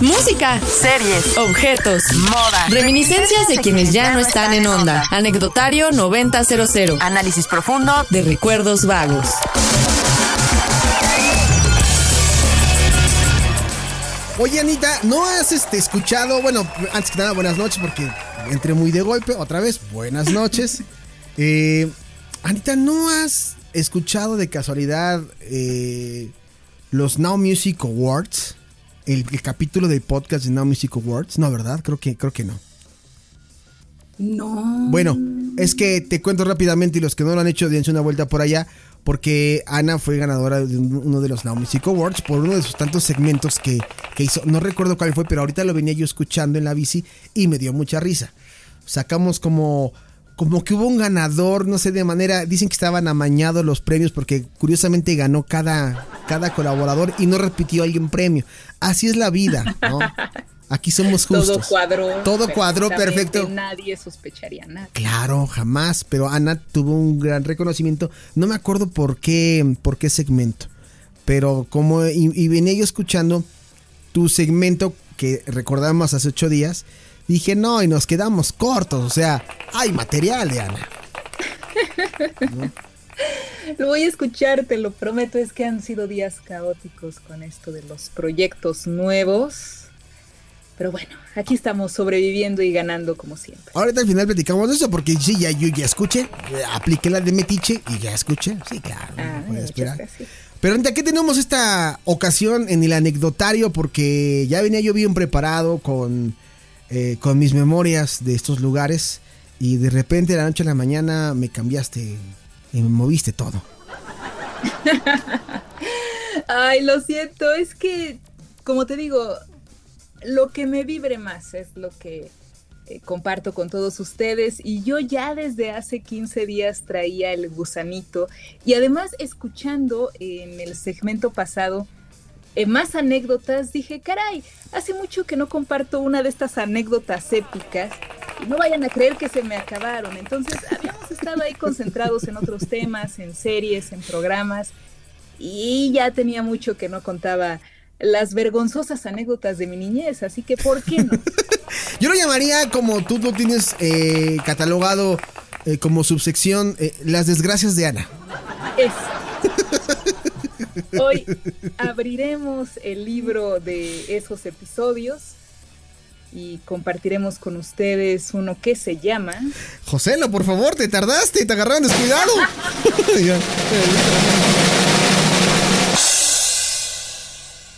Música, series, objetos, moda, reminiscencias de quienes ya no están en onda. Anecdotario 9000. análisis profundo de recuerdos vagos. Oye, Anita, ¿no has este, escuchado? Bueno, antes que nada, buenas noches, porque entré muy de golpe. Otra vez, buenas noches. Eh, Anita, ¿no has escuchado de casualidad eh, los Now Music Awards? El, capítulo del podcast de Now Music Awards. No, ¿verdad? Creo que, creo que no. No. Bueno, es que te cuento rápidamente y los que no lo han hecho, dense una vuelta por allá porque Ana fue ganadora de uno de los Now Music Awards por uno de sus tantos segmentos que, hizo. No recuerdo cuál fue, pero ahorita lo venía yo escuchando en la bici y me dio mucha risa. Sacamos como como que hubo un ganador, no sé de manera, dicen que estaban amañados los premios porque curiosamente ganó cada, cada colaborador y no repitió alguien premio. Así es la vida, ¿no? Aquí somos justos. Todo cuadró. Todo cuadró perfecto. Nadie sospecharía nada. Claro, jamás. Pero Ana tuvo un gran reconocimiento. No me acuerdo por qué, por qué segmento. Pero como, y, venía yo escuchando tu segmento que recordamos hace ocho días. Dije, no, y nos quedamos cortos. O sea, hay material de Ana. Lo voy a escuchar, te lo prometo. Es que han sido días caóticos con esto de los proyectos nuevos pero bueno, aquí estamos sobreviviendo y ganando como siempre. Ahorita al final platicamos de eso porque sí, ya yo ya escuché, apliqué la de Metiche y ya escuché. Sí, claro, ah, esperar. Pero ¿ante qué tenemos esta ocasión en el anecdotario? Porque ya venía yo bien preparado con, eh, con mis memorias de estos lugares y de repente de la noche a la mañana me cambiaste y me moviste todo. Ay, lo siento, es que, como te digo, lo que me vibre más es lo que eh, comparto con todos ustedes y yo ya desde hace 15 días traía el gusanito y además escuchando en el segmento pasado eh, más anécdotas dije, caray, hace mucho que no comparto una de estas anécdotas épicas y no vayan a creer que se me acabaron. Entonces habíamos estado ahí concentrados en otros temas, en series, en programas y ya tenía mucho que no contaba las vergonzosas anécdotas de mi niñez, así que ¿por qué no? Yo lo llamaría como tú lo tienes eh, catalogado eh, como subsección, eh, las desgracias de Ana. Hoy abriremos el libro de esos episodios y compartiremos con ustedes uno que se llama... Joselo, por favor, te tardaste, te agarraron descuidado.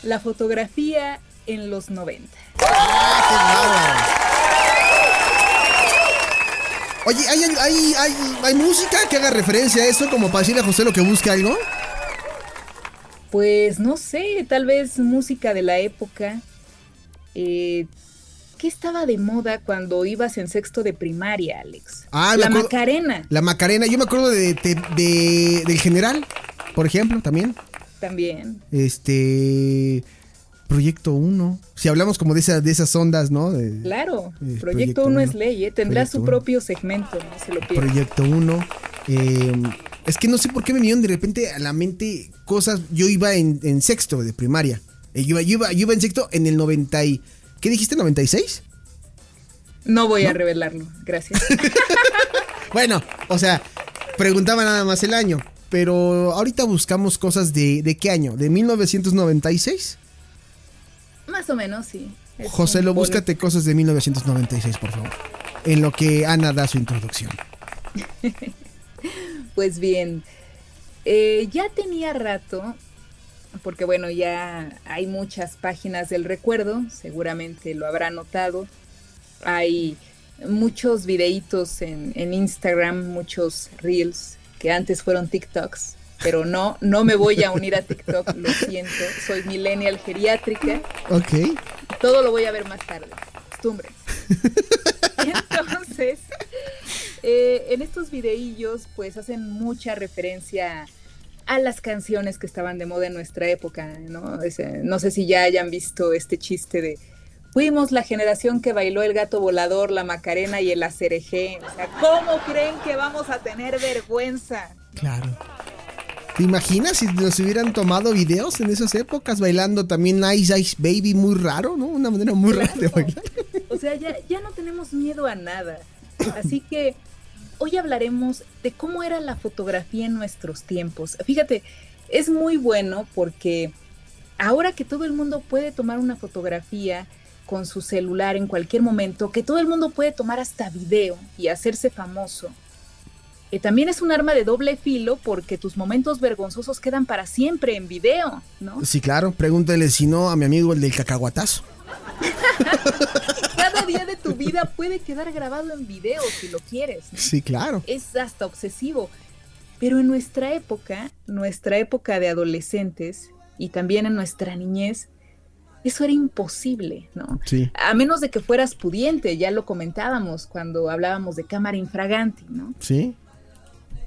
La fotografía en los 90. Oye, ¿hay, música que haga referencia a eso como para decirle a José lo que busque algo? Pues no sé, tal vez música de la época. Eh, ¿Qué estaba de moda cuando ibas en sexto de primaria, Alex? Ah, la Macarena. La Macarena, yo me acuerdo de, del general, por ejemplo, también. También. Este. Proyecto 1. Si hablamos como de, esas de esas ondas, ¿no? claro, eh, Proyecto 1 es ley, ¿eh? tendrá su propio segmento, no se lo pierdan. Proyecto 1. Eh, es que no sé por qué me vinieron de repente a la mente cosas. Yo iba en, sexto de primaria. Eh, yo, iba, yo, iba, en sexto en el 90. Y, ¿Qué dijiste? ¿96? No voy a revelarlo, gracias. bueno, o sea, preguntaba nada más el año. Pero ahorita buscamos cosas de, de qué año? ¿De 1996? Más o menos, sí. José, lo búscate cosas de 1996, por favor. En lo que Ana da su introducción. pues bien, eh, ya tenía rato, porque bueno, ya hay muchas páginas del recuerdo, seguramente lo habrá notado. Hay muchos videitos en, en Instagram, muchos reels que antes fueron TikToks, pero no, no me voy a unir a TikTok, lo siento, soy millennial geriátrica. Ok. Todo lo voy a ver más tarde, costumbres. Entonces, eh, en estos videillos pues hacen mucha referencia a las canciones que estaban de moda en nuestra época, ¿no? no sé si ya hayan visto este chiste de Fuimos la generación que bailó el gato volador, la macarena y el acereje. O sea, ¿cómo creen que vamos a tener vergüenza? Claro. ¿Te imaginas si nos hubieran tomado videos en esas épocas bailando también Ice Ice Baby muy raro, ¿no? Una manera muy rara de bailar. O sea, ya, ya no tenemos miedo a nada. Así que hoy hablaremos de cómo era la fotografía en nuestros tiempos. Fíjate, es muy bueno porque ahora que todo el mundo puede tomar una fotografía con su celular en cualquier momento, que todo el mundo puede tomar hasta video y hacerse famoso, eh, también es un arma de doble filo porque tus momentos vergonzosos quedan para siempre en video, ¿no? Sí, claro. Pregúntale si no a mi amigo el del cacahuatazo. Cada día de tu vida puede quedar grabado en video si lo quieres. Sí, claro. Es hasta obsesivo. Pero en nuestra época, nuestra época de adolescentes y también en nuestra niñez, eso era imposible, ¿no? Sí. A menos de que fueras pudiente, ya lo comentábamos cuando hablábamos de cámara infragante, ¿no? Sí.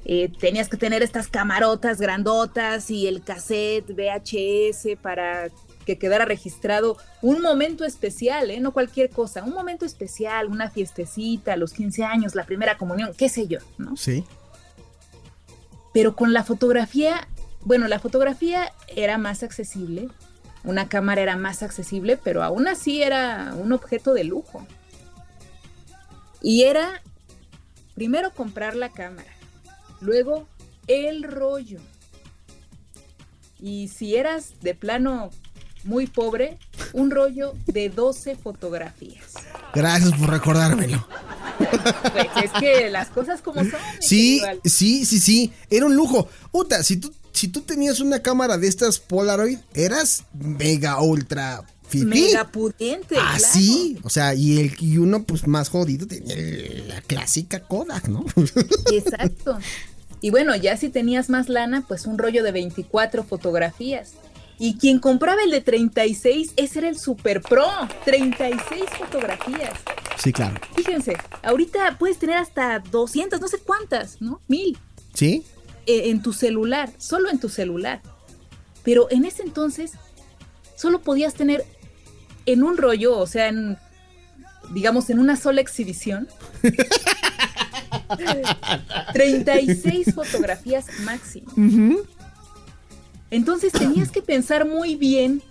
Eh, tenías que tener estas camarotas grandotas y el cassette VHS para que quedara registrado un momento especial, ¿eh? no cualquier cosa, un momento especial, una fiestecita, los 15 años, la primera comunión, qué sé yo, ¿no? Sí. Pero con la fotografía, bueno, la fotografía era más accesible, una cámara era más accesible, pero aún así era un objeto de lujo. Y era primero comprar la cámara, luego el rollo. Y si eras de plano muy pobre, un rollo de 12 fotografías. Gracias por recordármelo. Pues es que las cosas como son. Sí, sí, sí, sí. Era un lujo. Uta, si tú, si tú tenías una cámara de estas Polaroid, eras mega ultra fifí. Mega pudiente. Ah, claro. sí. O sea, y, el, y uno, pues más jodido, tenía la clásica Kodak, ¿no? Exacto. Y bueno, ya si tenías más lana, pues un rollo de 24 fotografías. Y quien compraba el de 36, ese era el super pro. 36 fotografías. sí, claro. Fíjense, ahorita puedes tener hasta 200, no sé cuántas, ¿no? Mil ¿Sí? eh, en tu celular, solo en tu celular. Pero en ese entonces, solo podías tener en un rollo, o sea, en, digamos, en una sola exhibición, 36 fotografías máximo. Entonces tenías que pensar muy bien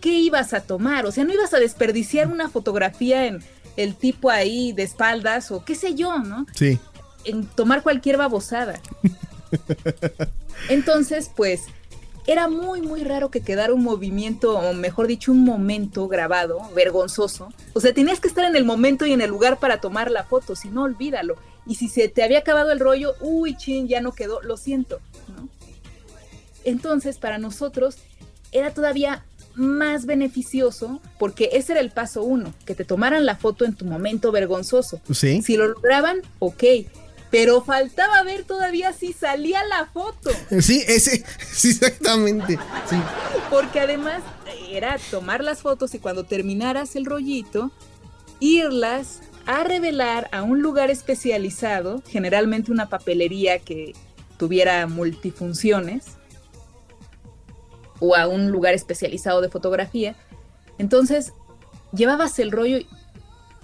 qué ibas a tomar. O sea, no ibas a desperdiciar una fotografía en el tipo ahí de espaldas o qué sé yo, ¿no? Sí. en tomar cualquier babosada. Entonces, pues, era muy, muy raro que quedara un movimiento, o mejor dicho, un momento grabado, vergonzoso. O sea, tenías que estar en el momento y en el lugar para tomar la foto, si no, olvídalo. Y si se te había acabado el rollo, uy, chin, ya no quedó, lo siento, ¿no? Entonces, para nosotros, era todavía más beneficioso, porque ese era el paso uno, que te tomaran la foto en tu momento vergonzoso. Sí. Si lo lograban, ok. Pero faltaba ver todavía si salía la foto. Sí, ese. Sí, exactamente. Sí. Porque además era tomar las fotos y cuando terminaras el rollito, irlas a revelar a un lugar especializado, generalmente una papelería que tuviera multifunciones, o a un lugar especializado de fotografía. Entonces, llevabas el rollo y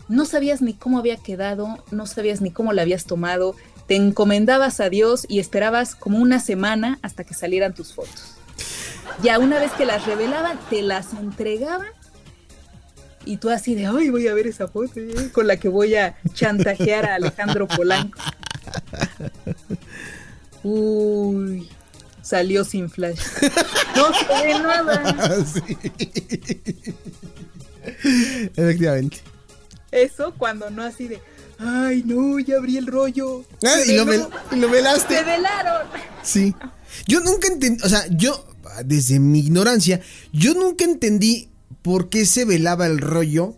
no sabías ni cómo había quedado, no sabías ni cómo la habías tomado, te encomendabas a Dios y esperabas como una semana hasta que salieran tus fotos. Ya una vez que las revelaban, te las entregaban y tú así de, ay, voy a ver esa foto eh, con la que voy a chantajear a Alejandro Polanco. Uy, salió sin flash. No se ve nada. Sí. Efectivamente. Eso cuando no así de, ay, no, ya abrí el rollo. Ah, y, lo vel- y lo velaste. Se velaron. Sí. Yo nunca entendí, o sea, yo, desde mi ignorancia, yo nunca entendí por qué se velaba el rollo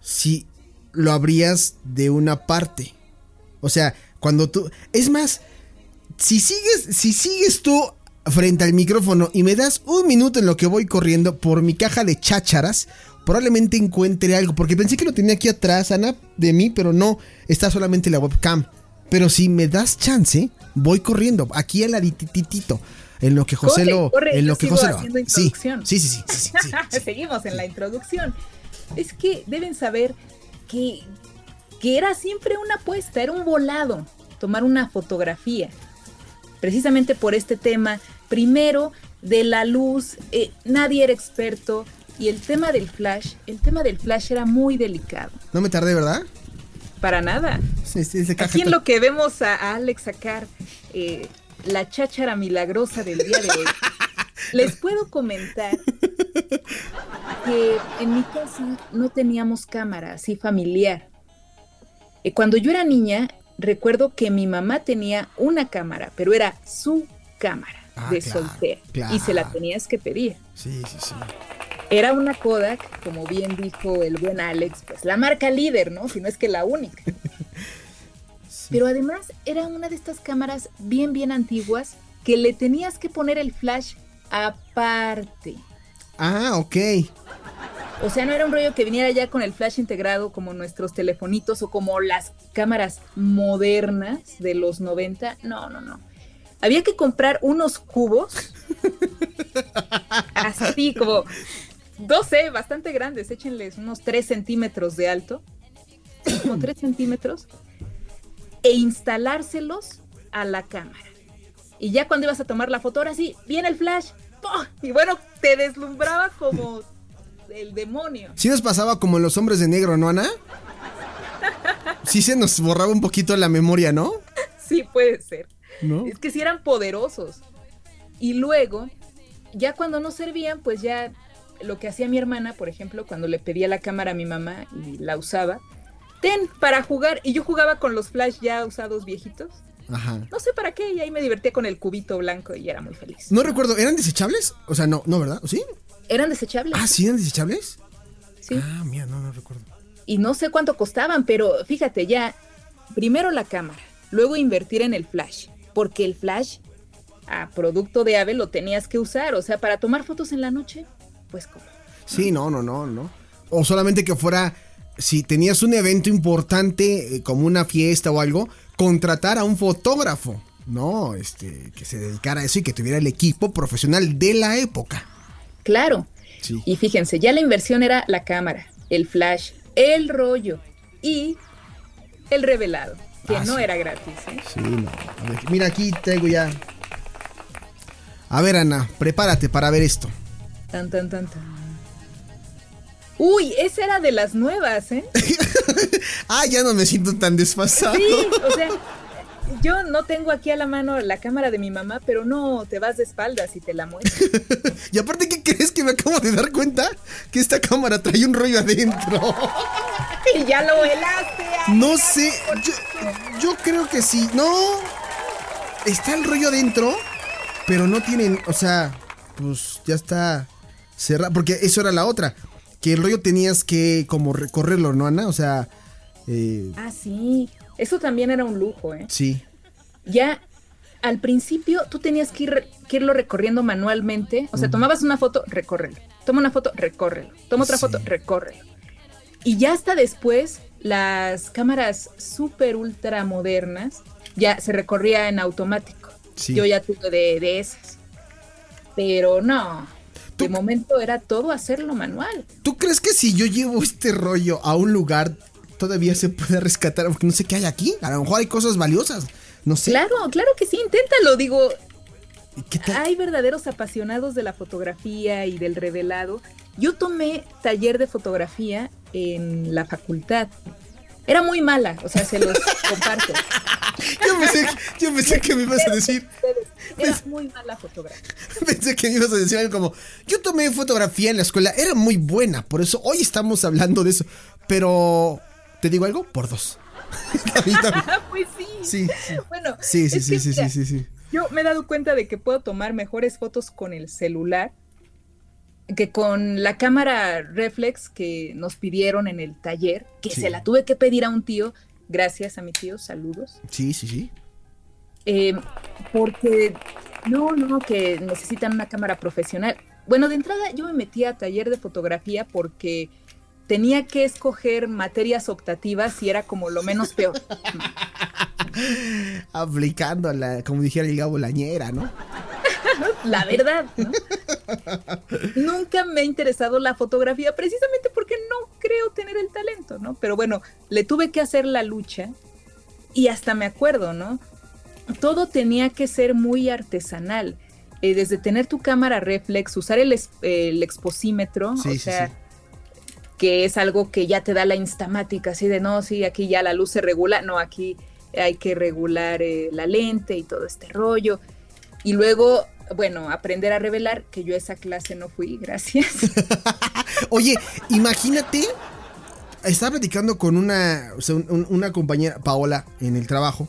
si lo abrías de una parte. O sea, cuando tú. Es más, si sigues, si sigues tú frente al micrófono y me das un minuto en lo que voy corriendo por mi caja de chácharas, probablemente encuentre algo. Porque pensé que lo tenía aquí atrás, Ana, de mí, pero no, está solamente la webcam. Pero si me das chance, voy corriendo aquí al ladititito. En lo que José Corre, lo. corre, en lo que José lo. sí, sí, sí, sí, sí, sí, sí. Seguimos en la introducción. Es que deben saber que, que era siempre una apuesta, era un volado tomar una fotografía. Precisamente por este tema primero de la luz, eh, nadie era experto y el tema del flash, el tema del flash era muy delicado. No me tardé, ¿verdad? Para nada. Sí, sí, se Aquí en lo que vemos a Alex sacar eh, la cháchara milagrosa del día de hoy, les puedo comentar que en mi casa no teníamos cámara así familiar. Eh, cuando yo era niña, recuerdo que mi mamá tenía una cámara, pero era su cámara Ah, de claro, soltera claro. y se la tenías que pedir. Sí, sí, sí. Era una Kodak, como bien dijo el buen Alex, pues la marca líder, ¿no? Si no es que la única. Pero además era una de estas cámaras bien, bien antiguas que le tenías que poner el flash aparte. Ah, ok. O sea, no era un rollo que viniera ya con el flash integrado como nuestros telefonitos o como las cámaras modernas de los 90. No, no, no. Había que comprar unos cubos así como, no sé, bastante grandes. Échenles unos 3 centímetros de alto. Como 3 centímetros. E instalárselos a la cámara. Y ya cuando ibas a tomar la foto, ahora sí, viene el flash. ¡pum! Y bueno, te deslumbraba como el demonio. Sí nos pasaba como en los hombres de negro, ¿no, Ana? Sí se nos borraba un poquito la memoria, ¿no? Sí, puede ser. ¿No? Es que sí eran poderosos. Y luego, ya cuando no servían, pues ya lo que hacía mi hermana, por ejemplo, cuando le pedía la cámara a mi mamá y la usaba, ten para jugar. Y yo jugaba con los flash ya usados viejitos. Ajá. No sé para qué, y ahí me divertía con el cubito blanco y era muy feliz. No recuerdo, ¿eran desechables? O sea, no, no, ¿verdad? ¿O ¿Sí? Eran desechables. Ah, ¿sí eran desechables? sí. Ah, mira, no, no recuerdo. y no sé cuánto costaban, pero fíjate ya, primero la cámara, luego invertir en el flash, porque el flash a producto de Ave lo tenías que usar, o sea, para tomar fotos en la noche, pues como. Sí, no, no, no, no. O solamente que fuera, si tenías un evento importante, eh, como una fiesta o algo, contratar a un fotógrafo, ¿no? Este, que se dedicara a eso y que tuviera el equipo profesional de la época. Claro. Sí. Y fíjense, ya la inversión era la cámara, el flash, el rollo y el revelado, que Ah, no sí. era gratis. ¿eh? Sí, no. A ver, mira, aquí traigo ya. A ver, Ana, prepárate para ver esto. Tan, tan, tan, tan. Uy, esa era de las nuevas, ¿eh? Ah, ya no me siento tan desfasado. Sí, o sea, yo no tengo aquí a la mano la cámara de mi mamá, pero no te vas de espaldas y te la muestro. Y aparte, ¿qué crees que me acabo de dar cuenta? Que esta cámara trae un rollo adentro. y ya lo velaste. No sé, yo, yo creo que sí. No, está el rollo adentro, pero no tienen, o sea, pues ya está cerrado, porque eso era la otra, que el rollo tenías que como recorrerlo, ¿no, Ana? O sea, eh, Ah, sí. Eso también era un lujo, ¿eh? sí. Ya al principio tú tenías que, ir, que irlo recorriendo manualmente. O sea, tomabas una foto, recórrelo. Toma una foto, recórrelo. Toma otra Sí. foto, recórrelo. Y ya hasta después, las cámaras súper ultra modernas ya se recorría en automático. Sí. Yo ya tuve de, de esas. Pero no. Tú- De momento era todo hacerlo manual. ¿Tú crees que si yo llevo este rollo a un lugar, todavía se puede rescatar? Porque no sé qué hay aquí. A lo mejor hay cosas valiosas. No sé. Claro, claro que sí, inténtalo. Digo, ¿Qué tal? Hay verdaderos apasionados de la fotografía y del revelado. Yo tomé taller de fotografía en la facultad. Era muy mala, o sea, se los comparto. Yo pensé, yo pensé que me ibas a decir. Era muy mala fotografía. Pensé que me ibas a decir algo como, yo tomé fotografía en la escuela, era muy buena, por eso hoy estamos hablando de eso. Pero, ¿te digo algo? Por dos. Pues sí. Sí, sí. Bueno, Sí, sí, sí, que, sí, mira, sí, sí, sí. Yo me he dado cuenta de que puedo tomar mejores fotos con el celular que con la cámara reflex que nos pidieron en el taller, que Sí. se la tuve que pedir a un tío. Gracias a mi tío, saludos. Sí, sí, sí. Eh, porque no, no, que necesitan una cámara profesional. Bueno, de entrada yo me metí a taller de fotografía porque tenía que escoger materias optativas y era como lo menos peor. Aplicando la, como dijera el Gabo Lañera, ¿no? La verdad, ¿no? Nunca me ha interesado la fotografía precisamente porque no creo tener el talento, ¿no? Pero bueno, le tuve que hacer la lucha y hasta me acuerdo, ¿no? Todo tenía que ser muy artesanal. eh, desde tener tu cámara reflex, usar el, el exposímetro, o sea, que es algo que ya te da la instamática, así de no, sí, aquí ya la luz se regula, no, aquí hay que regular eh, la lente y todo este rollo. Y luego, bueno, aprender a revelar, que yo esa clase no fui, gracias. Oye, imagínate, estaba platicando con una, una compañera, Paola, en el trabajo,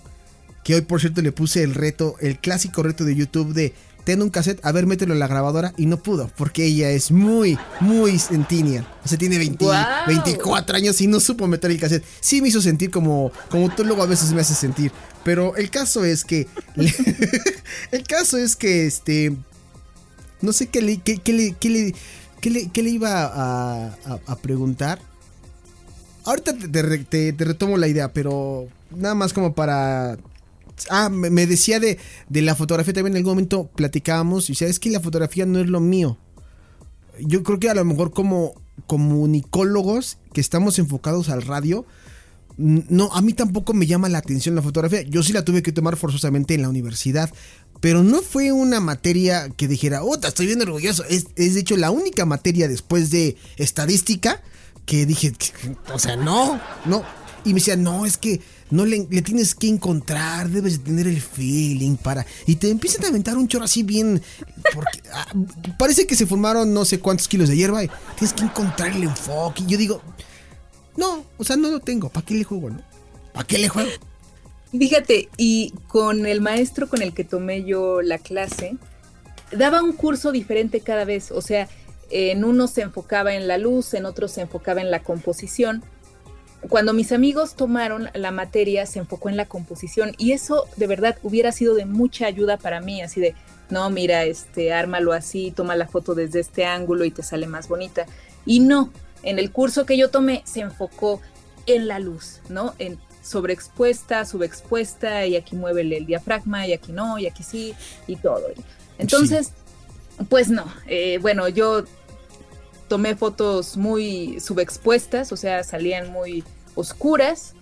que hoy por cierto le puse el reto, el clásico reto de YouTube de ten un cassette, a ver, mételo en la grabadora y no pudo, porque ella es muy, muy centennial. O sea, tiene 24 años y no supo meter el cassette. Sí me hizo sentir como, como tú luego a veces me haces sentir. Pero el caso es que, el caso es que, este, no sé qué le, qué, le, qué le, iba a, preguntar. Ahorita te, te retomo la idea, pero nada más como para Ah, me decía de, la fotografía también en algún momento platicábamos y sabes que la fotografía no es lo mío. Yo creo que a lo mejor como comunicólogos que estamos enfocados al radio, no, a mí tampoco me llama la atención la fotografía. Yo sí la tuve que tomar forzosamente en la universidad, pero no fue una materia que dijera, oh, estoy bien orgulloso. Es, es de hecho la única materia después de estadística que dije, o sea, no, no. Y me decía, no, es que no le, tienes que encontrar, debes de tener el feeling para. Y te empiezan a aventar un chorro así bien. Porque ah, parece que se formaron no sé cuántos kilos de hierba tienes que encontrar el enfoque. Y yo digo, no, o sea, no lo tengo. ¿Para qué le juego, no? ¿Para qué le juego? Fíjate, y con el maestro con el que tomé yo la clase, daba un curso diferente cada vez. O sea, en uno se enfocaba en la luz, en otro se enfocaba en la composición cuando mis amigos tomaron la materia se enfocó en la composición y eso de verdad hubiera sido de mucha ayuda para mí, así de, no, mira, este, ármalo así, toma la foto desde este ángulo y te sale más bonita. Y no, en el curso que yo tomé se enfocó en la luz, ¿no? En sobreexpuesta, subexpuesta, y aquí mueve el diafragma, y aquí no, y aquí sí, y todo. Entonces, pues no, eh, bueno, yo tomé fotos muy subexpuestas, o sea, salían muy oscuras.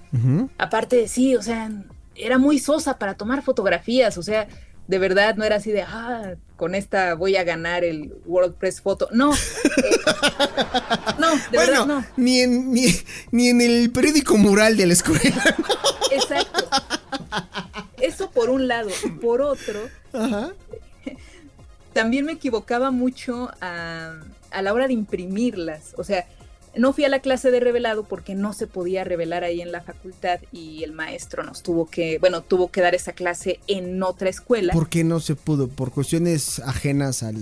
Aparte de sí, o sea, era muy sosa para tomar fotografías, o sea, de verdad no era así de, ah, con esta voy a ganar el WordPress Photo. No, eh, no, de verdad no. Ni en, ni, en el periódico mural de la escuela. Exacto. Eso por un lado. Por otro, también me equivocaba mucho a a la hora de imprimirlas. O sea, no fui a la clase de revelado porque no se podía revelar ahí en la facultad y el maestro nos tuvo que, bueno, tuvo que dar esa clase en otra escuela. ¿Por qué no se pudo? ¿Por cuestiones ajenas al,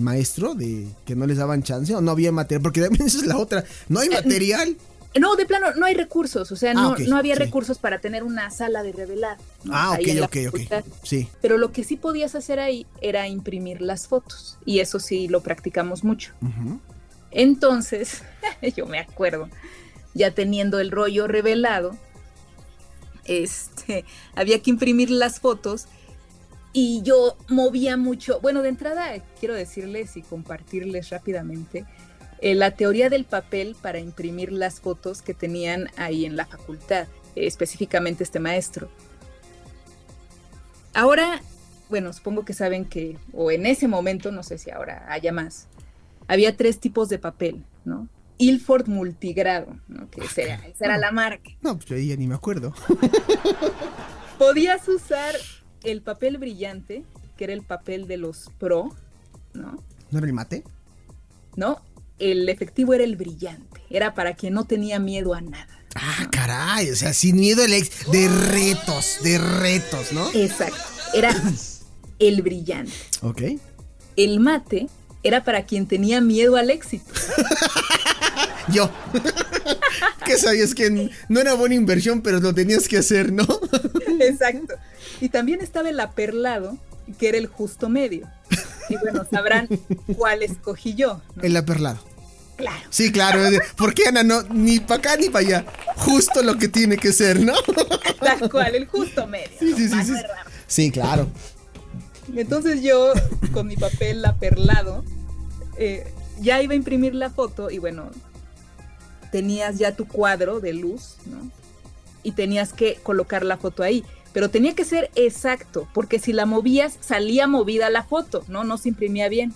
maestro de que no les daban chance o no había material? Porque también esa es la otra, no hay eh, material. No, de plano, no hay recursos, o sea, ah, no, no había recursos para tener una sala de revelado. Ah, ok, ok, ok. Sí. Pero lo que sí podías hacer ahí era imprimir las fotos, y eso sí lo practicamos mucho. Entonces, yo me acuerdo, ya teniendo el rollo revelado, este, había que imprimir las fotos y yo movía mucho. Bueno, de entrada quiero decirles y compartirles rápidamente eh, la teoría del papel para imprimir las fotos que tenían ahí en la facultad, específicamente este maestro. Ahora, bueno, supongo que saben que, o en ese momento, no sé si ahora haya más, había tres tipos de papel, ¿no? Ilford multigrado, ¿no? Que esa era, la marca. No, pues yo ya ni me acuerdo. Podías usar el papel brillante, que era el papel de los pro, ¿no? ¿No era el mate? No, el efectivo era el brillante, era para quien no tenía miedo a nada. Ah, caray, o sea, sin miedo al ex, de retos, de retos, ¿no? Exacto, era el brillante. Ok. El mate era para quien tenía miedo al éxito. Yo. que sabías que no era buena inversión, pero lo tenías que hacer, ¿no? Exacto. Y también estaba el aperlado, que era el justo medio. Y bueno, sabrán cuál escogí yo. El aperlado. Claro. Sí, claro. Porque Ana no, ni para acá ni para allá. Justo lo que tiene que ser, ¿no? Tal cual, el justo medio. Sí, sí, sí, sí. claro. Entonces yo, con mi papel aperlado, eh, ya iba a imprimir la foto y bueno, tenías ya tu cuadro de luz, ¿no? Y tenías que colocar la foto ahí. pero tenía que ser exacto, porque si la movías salía movida la foto, ¿no? No se imprimía bien.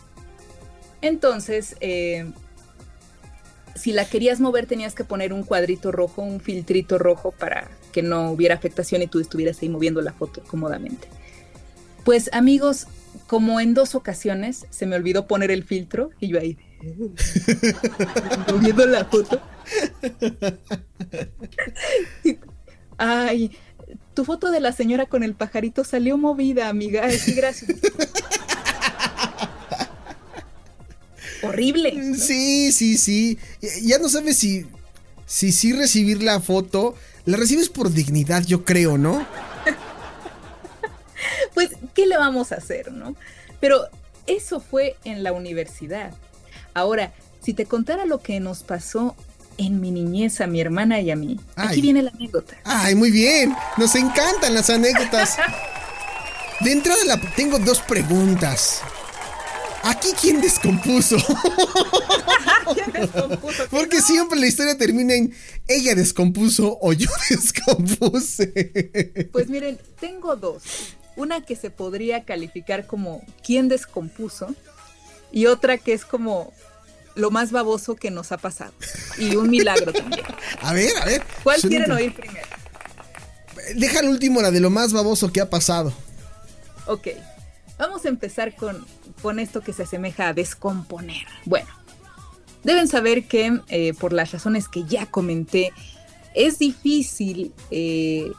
Entonces, eh, si la querías mover tenías que poner un cuadrito rojo, un filtrito rojo para que no hubiera afectación y tú estuvieras ahí moviendo la foto cómodamente. Pues amigos, como en dos ocasiones se me olvidó poner el filtro y yo ahí moviendo la foto. Ay, tu foto de la señora con el pajarito salió movida, amiga. Sí, gracias. Horrible. Sí, sí, sí. Ya no sabes si, si sí recibir la foto. La recibes por dignidad, yo creo, ¿no? pues, ¿qué le vamos a hacer, no? Pero eso fue en la universidad. Ahora, si te contara lo que nos pasó en mi niñez a mi hermana y a mí, aquí viene la anécdota. Ay, muy bien. Nos encantan las anécdotas. De entrada la, tengo dos preguntas. ¿Aquí quién descompuso? ¿Quién descompuso? Porque siempre la historia termina en ella descompuso o yo descompuse. Pues miren, tengo dos. Una que se podría calificar como quién descompuso y otra que es como lo más baboso que nos ha pasado. Y un milagro también. A ver, a ver. ¿Cuál quieren oír primero? Deja el último, la de lo más baboso que ha pasado. Ok. Vamos a empezar con, con esto que se asemeja a descomponer. Bueno, deben saber que eh, por las razones que ya comenté, es difícil eh,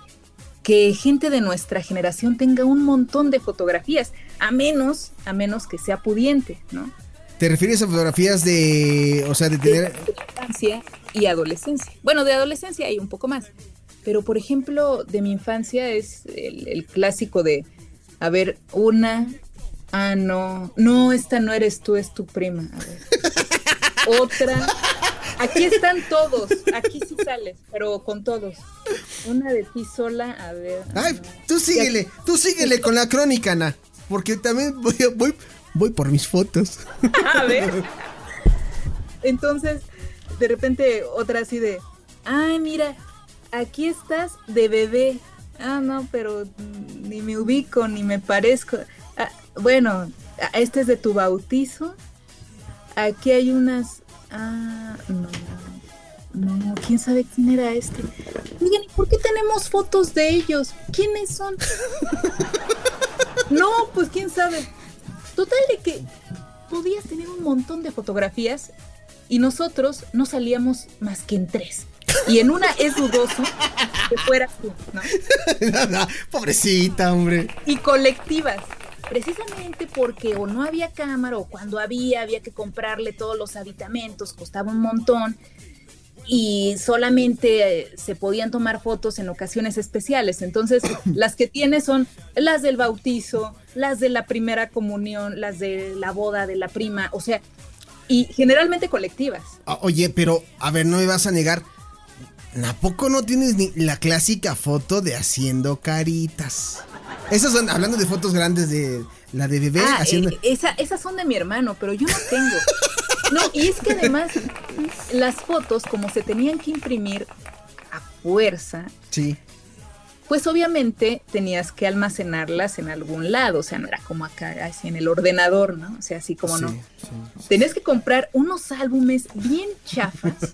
que gente de nuestra generación tenga un montón de fotografías, a menos, a menos que sea pudiente, ¿no? ¿Te refieres a fotografías de, o sea, de tener... De infancia y adolescencia. Bueno, de adolescencia hay un poco más. Pero, por ejemplo, de mi infancia es el clásico de a ver, una. Ah, no. No, esta no eres tú, es tu prima. A ver. Otra. Aquí están todos. Aquí sí sales, pero con todos. Una de ti sola, a ver. Ay, tú síguele, tú síguele con la crónica, Ana. Porque también voy, voy, voy por mis fotos. A ver. Entonces, de repente, otra así de. Ay, mira, aquí estás de bebé. Ah, no, pero ni me ubico, ni me parezco. Ah, bueno, este es de tu bautizo. Aquí hay unas. Ah, no. No, quién sabe quién era este. Oigan, ¿y por qué tenemos fotos de ellos? ¿Quiénes son? no, pues quién sabe. Total de que podías tener un montón de fotografías y nosotros no salíamos más que en tres. Y en una es dudoso que fueras tú, ¿no? pobrecita, hombre. Y colectivas. Precisamente porque o no había cámara o cuando había había que comprarle todos los aditamentos, costaba un montón y solamente eh, se podían tomar fotos en ocasiones especiales. Entonces, las que tiene son las del bautizo, las de la primera comunión, las de la boda de la prima, o sea, y generalmente colectivas. Ah, oye, pero a ver, no me vas a negar ¿A poco no tienes ni la clásica foto de haciendo caritas? Esas son, hablando de fotos grandes de la de bebé ah, haciendo. Eh, esas son de mi hermano, pero yo no tengo. No, y es que además las fotos, como se tenían que imprimir a fuerza. Sí. Pues obviamente tenías que almacenarlas en algún lado, o sea, no era como acá, así en el ordenador, ¿no? O sea, así como no. Tenías que comprar unos álbumes bien chafas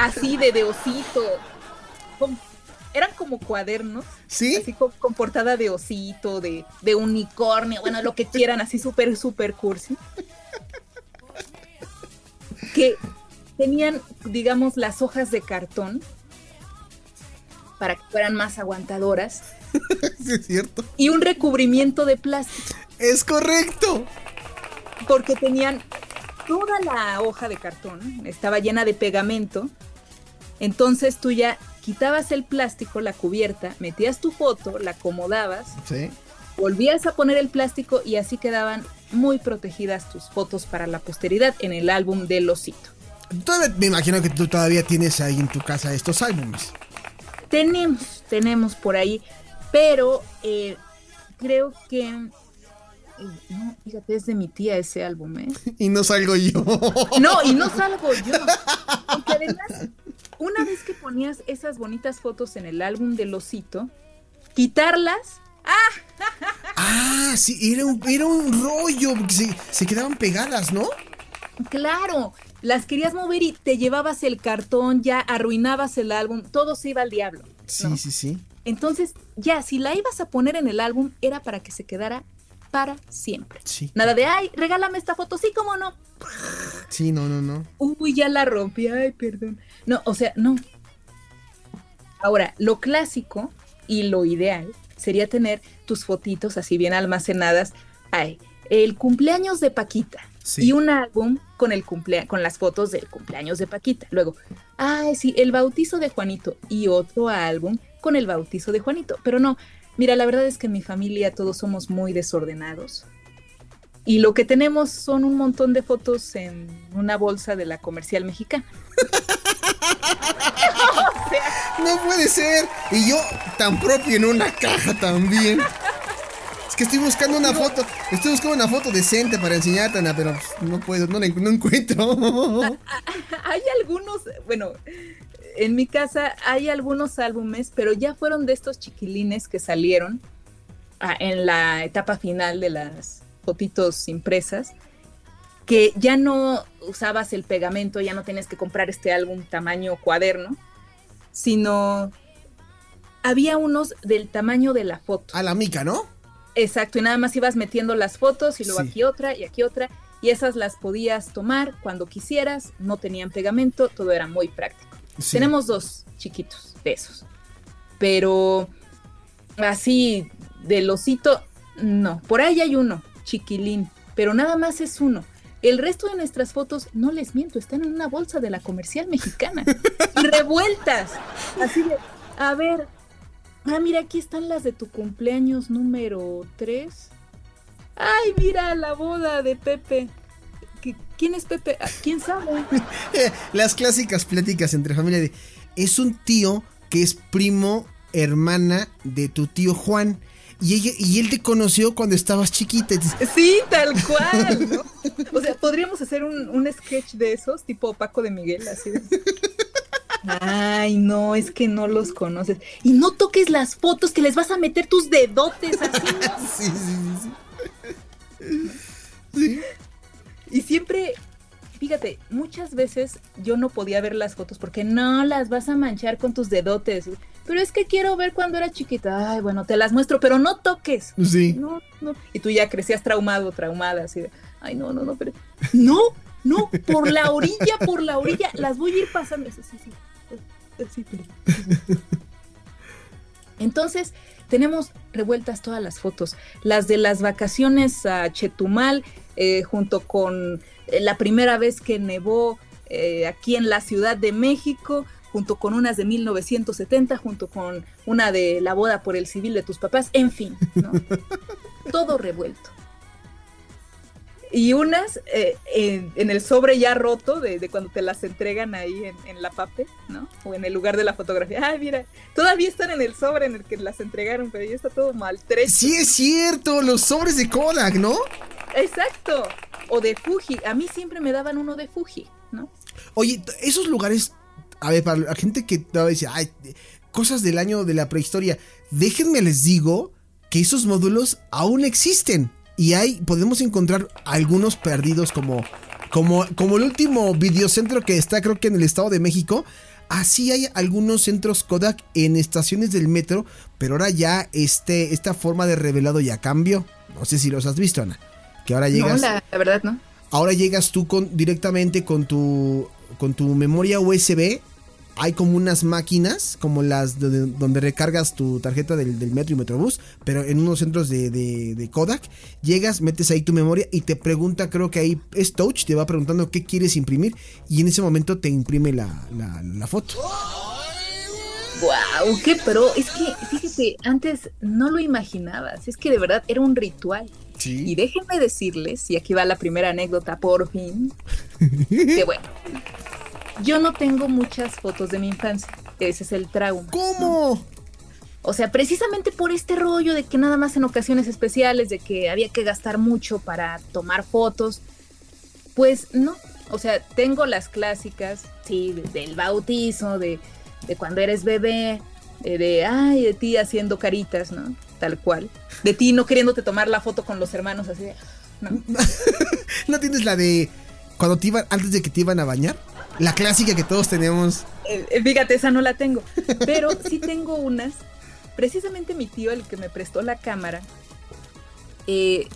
así de, de osito. Eran como cuadernos. Sí. Así con, portada de osito, de, de, unicornio, bueno, lo que quieran, así súper, súper cursi. Que tenían, digamos, las hojas de cartón para que fueran más aguantadoras. sí, es cierto. Y un recubrimiento de plástico. Es correcto. Porque tenían toda la hoja de cartón, estaba llena de pegamento entonces tú ya quitabas el plástico, la cubierta, metías tu foto, la acomodabas, volvías a poner el plástico y así quedaban muy protegidas tus fotos para la posteridad en el álbum del osito. me imagino que tú todavía tienes ahí en tu casa estos álbumes. Tenemos, tenemos por ahí, pero eh, creo que eh, no, fíjate, es de mi tía ese álbum, ¿eh? Y no salgo yo. No, y no salgo yo. Porque además una vez que ponías esas bonitas fotos en el álbum del osito, quitarlas. ¡Ah! Ah, sí, era un, era un rollo, porque se, se quedaban pegadas, ¿no? Claro, las querías mover y te llevabas el cartón, ya arruinabas el álbum, todo se iba al diablo. Sí, sí, sí. Entonces, ya, si la ibas a poner en el álbum, era para que se quedara para siempre. Sí. Nada de, ay, regálame esta foto, sí, cómo no. Sí, no, no, no. Uy, ya la rompí, ay, perdón. No, o sea, no. Ahora, lo clásico y lo ideal sería tener tus fotitos así bien almacenadas. Ay, el cumpleaños de Paquita. Sí. Y un álbum con el cumplea con las fotos del cumpleaños de Paquita. Luego, ay, sí, el bautizo de Juanito. Y otro álbum con el bautizo de Juanito. Pero no, mira, la verdad es que en mi familia todos somos muy desordenados. Y lo que tenemos son un montón de fotos en una bolsa de la comercial mexicana. No puede ser. Y yo tan propio en una caja también. Es que estoy buscando una foto. Estoy buscando una foto decente para enseñarte, pero no puedo, no encu- no encuentro. Hay algunos, bueno, en mi casa hay algunos álbumes, pero ya fueron de estos chiquilines que salieron ah, en la etapa final de las fotitos impresas, que ya no usabas el pegamento, ya no tenías que comprar este álbum tamaño cuaderno, sino había unos del tamaño de la foto. A la mica, ¿no? Exacto, y nada más ibas metiendo las fotos y luego Sí. aquí otra y aquí otra, y esas las podías tomar cuando quisieras, no tenían pegamento, todo era muy práctico. Sí. Tenemos dos chiquitos de esos, pero así del osito, no, por ahí hay uno, chiquilín, pero nada más es uno. El resto de nuestras fotos, no les miento, están en una bolsa de la comercial mexicana revueltas. Así de, a ver, ah, mira, aquí están las de tu cumpleaños número 3. Ay, mira la boda de Pepe. ¿Qui- ¿Quién es Pepe? Ah, ¿Quién sabe? Las clásicas pláticas entre familia de. Es un tío que es primo, hermana de tu tío Juan. Y, ella, y él te conoció cuando estabas chiquita. Sí, tal cual, ¿no? O sea, podríamos hacer un, un sketch de esos, tipo Paco de Miguel, así de... Ay, no, es que no los conoces. Y no toques las fotos que les vas a meter tus dedotes así, sí, sí, sí. Sí. Y siempre, fíjate, muchas veces yo no podía ver las fotos porque no las vas a manchar con tus dedotes. Pero es que quiero ver cuando era chiquita. Ay, bueno, te las muestro, pero no toques. Sí. No, no. Y tú ya crecías traumado, traumada, así de, ay, no, no, no, pero. No, no, por la orilla, por la orilla, las voy a ir pasando. Sí, sí, sí. Sí, pero- Entonces, tenemos revueltas todas las fotos. Las de las vacaciones a Chetumal, eh, junto con eh, la primera vez que nevó eh, aquí en la Ciudad de México, junto con unas de 1970, junto con una de la boda por el civil de tus papás, en fin, ¿no? Todo revuelto. Y unas eh, en, en el sobre ya roto de, de cuando te las entregan ahí en, en la pape, ¿no? O en el lugar de la fotografía. Ay, mira, todavía están en el sobre en el que las entregaron, pero ya está todo maltrecho. Sí, es cierto, los sobres de Kodak, ¿no? Exacto. O de Fuji. A mí siempre me daban uno de Fuji, ¿no? Oye, esos lugares, a ver, para la gente que va a decir, ay, cosas del año de la prehistoria, déjenme les digo que esos módulos aún existen. Y hay, podemos encontrar algunos perdidos como, como, como el último videocentro que está creo que en el Estado de México. Así hay algunos centros Kodak en estaciones del metro, pero ahora ya este, esta forma de revelado ya cambió. No sé si los has visto, Ana. Que ahora llegas No, la, la verdad, ¿no? ahora llegas tú con, directamente con tu, con tu memoria USB. Hay como unas máquinas, como las de- de- donde recargas tu tarjeta del, del metro y metrobús, pero en unos centros de, Kodak. Llegas, metes ahí tu memoria y te pregunta, creo que ahí es touch, te va preguntando qué quieres imprimir y en ese momento te imprime la, la- la foto. ¡Wow! ¡Qué pro! Es que, fíjate, antes no lo imaginabas. Es que de verdad era un ritual. Y Sí. déjenme decirles, y aquí va la primera anécdota por fin, que bueno, yo no tengo muchas fotos de mi infancia. Ese es el trauma. ¿Cómo? O sea, precisamente por este rollo de que nada más en ocasiones especiales, de que había que gastar mucho para tomar fotos, pues no. O sea, tengo las clásicas, sí, de- del bautizo, de, de cuando eres bebé, eh, de, ay, de ti haciendo caritas, ¿no? Tal cual. De ti no queriéndote tomar la foto con los hermanos así de, ¿no? ¿No tienes la de cuando te iban, antes de que te iban a bañar? La clásica que todos tenemos. Eh, eh, fíjate, esa no la tengo. Pero sí tengo unas. Precisamente mi tío, el que me prestó la cámara, eh,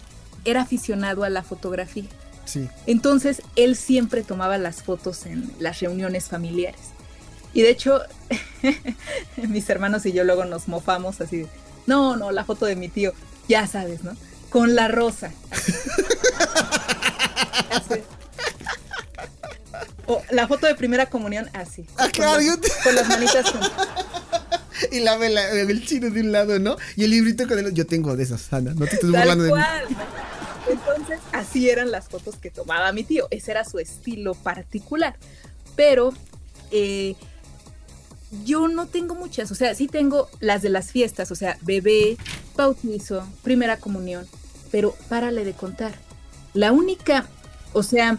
era aficionado a la fotografía. Sí. Entonces, él siempre tomaba las fotos en las reuniones familiares. Y de hecho, mis hermanos y yo luego nos mofamos así de, no, no, la foto de mi tío, ya sabes, ¿no? Con la rosa. Así. O la foto de primera comunión, así. Ah, claro, con, con las manitas juntas. Y la vela, el chino de un lado, ¿no? Y el librito con el Yo tengo de esas, Ana. No te estés burlando de mí. Entonces, así eran las fotos que tomaba mi tío. Ese era su estilo particular. Pero eh, yo no tengo muchas. O sea, sí tengo las de las fiestas. O sea, bebé, bautizo, primera comunión. Pero párale de contar. La única, o sea,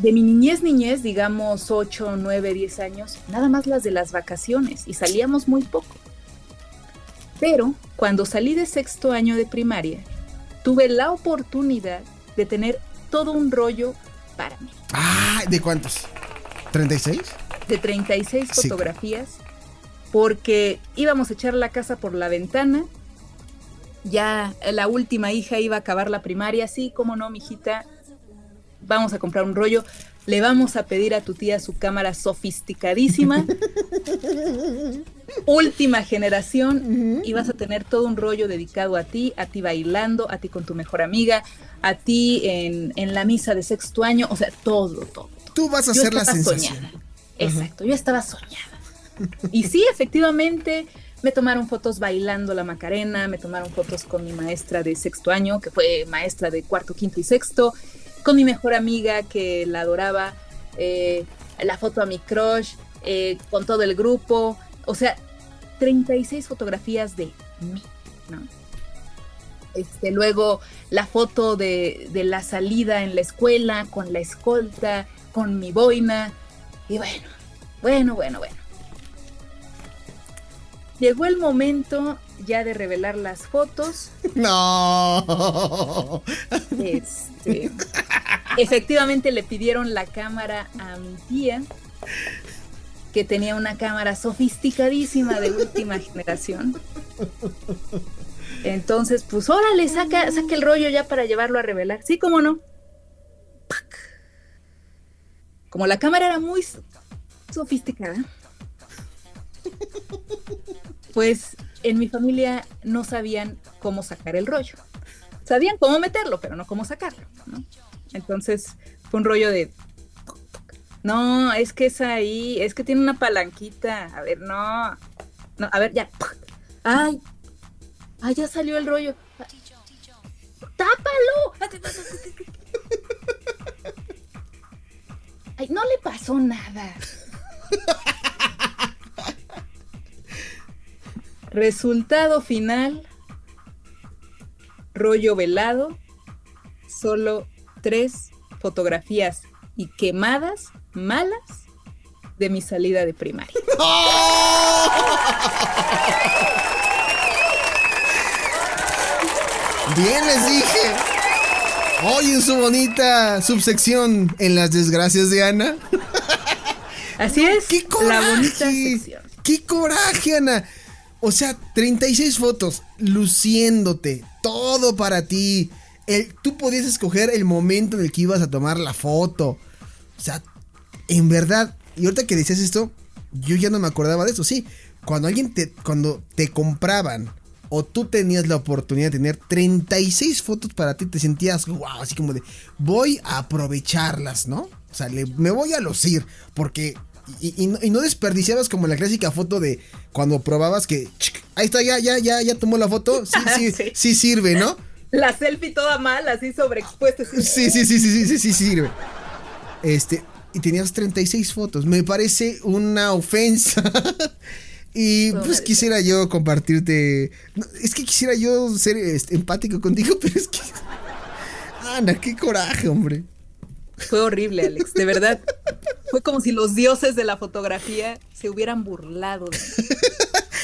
de mi niñez, niñez, digamos 8, 9, 10 años, nada más las de las vacaciones. Y salíamos muy poco. Pero cuando salí de sexto año de primaria, tuve la oportunidad de tener todo un rollo para mí, Ah, ¿de cuántos? ¿36? de 36 Sí. fotografías, porque íbamos a echar la casa por la ventana, ya la última hija iba a acabar la primaria, sí, cómo no, mijita, vamos a comprar un rollo, le vamos a pedir a tu tía su cámara sofisticadísima, última generación, y vas a tener todo un rollo dedicado a ti, a ti bailando, a ti con tu mejor amiga, a ti en, en la misa de sexto año, o sea, todo, todo. Tú vas a Yo hacer la estaba sensación. soñada. Exacto, yo estaba soñada. Y sí, efectivamente, me tomaron fotos bailando la Macarena, me tomaron fotos con mi maestra de sexto año, que fue maestra de cuarto, quinto y sexto, con mi mejor amiga que la adoraba, eh, la foto a mi crush, eh, con todo el grupo, o sea, 36 fotografías de mí, ¿no? Este, luego la foto de, de la salida en la escuela, con la escolta, con mi boina, y bueno, bueno, bueno, bueno. Llegó el momento ya de revelar las fotos. No. Este, efectivamente le pidieron la cámara a mi tía, que tenía una cámara sofisticadísima de última generación. Entonces, pues órale, saca, saca el rollo ya para llevarlo a revelar. Sí, cómo no. ¡Pac! Como la cámara era muy so- sofisticada, pues en mi familia no sabían cómo sacar el rollo. Sabían cómo meterlo, pero no cómo sacarlo. Entonces fue un rollo de... No, es que es ahí, es que tiene una palanquita. A ver, no. No, a ver, ya. Ay, ay, ya salió el rollo. ¡Tápalo! Ay, no le pasó nada. Resultado final, rollo velado, solo tres fotografías y quemadas malas de mi salida de primaria. Bien les dije. Hoy en su bonita subsección en las desgracias de Ana. Así es, ¡Qué coraje! la bonita sección. ¡Qué coraje, Ana! O sea, 36 fotos luciéndote, todo para ti. El, tú podías escoger el momento en el que ibas a tomar la foto. O sea, en verdad, y ahorita que decías esto, yo ya no me acordaba de eso. Sí, cuando alguien te, cuando te compraban o tú tenías la oportunidad de tener 36 fotos para ti, te sentías, wow, así como de, voy a aprovecharlas, ¿no? O sea, le- me voy a lucir, porque... Y, y no, y no desperdiciabas como la clásica foto de cuando probabas que... chic, ahí está, ya, ya, ya, ya tomó la foto. Sí, sí, Sí. sí sirve, ¿no? La selfie toda mal, así sobreexpuesta. Sí, sí, sí, sí, sí, sí, sí sirve. Este, y tenías 36 fotos. Me parece una ofensa. y pues quisiera yo compartirte. no, es que quisiera yo ser este, empático contigo, pero es que. Ana, qué coraje, hombre. Fue horrible, Alex, de verdad. Fue como si los dioses de la fotografía se hubieran burlado de mí.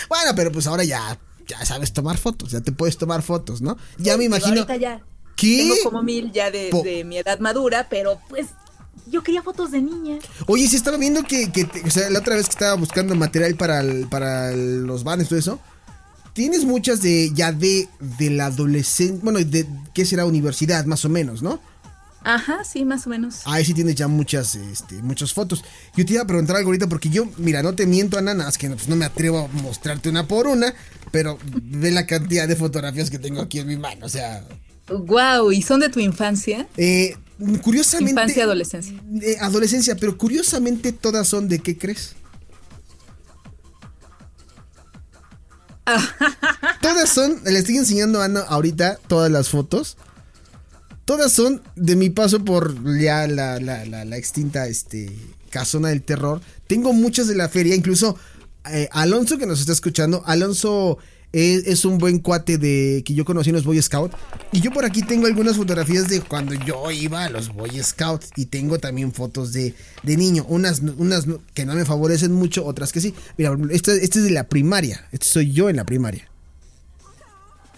Bueno, pero pues ahora ya, ya sabes tomar fotos, ya te puedes tomar fotos, ¿no? Ya me imagino. Ahorita ya. ¿Qué? Tengo como mil ya de, mi edad madura, pero pues yo quería fotos de niña. Oye, sí estaba viendo que, que te- o sea, la otra vez que estaba buscando material para, el- para el- los banners todo eso, tienes muchas de ya de, de la adolescencia, bueno, de qué será universidad más o menos, ¿no? Ajá, sí, más o menos. Ahí sí tienes ya muchas, este, muchas fotos. Yo te iba a preguntar algo ahorita porque yo, mira, no te miento, Ana, nada más que pues, no me atrevo a mostrarte una por una, pero ve la cantidad de fotografías que tengo aquí en mi mano, o sea, Wow, ¿y son de tu infancia? eh, curiosamente... Infancia, adolescencia. Eh, adolescencia, pero curiosamente todas son de qué crees. todas son, le estoy enseñando a Ana ahorita todas las fotos. Todas son de mi paso por ya la, la, la, extinta este, casona del terror. Tengo muchas de la feria, incluso eh, Alonso que nos está escuchando. Alonso es, un buen cuate de que yo conocí en los Boy Scouts. Y yo por aquí tengo algunas fotografías de cuando yo iba a los Boy Scouts. Y tengo también fotos de, de niño. Unas, unas que no me favorecen mucho, otras que sí. Mira, esta, esta es de la primaria. Este soy yo en la primaria.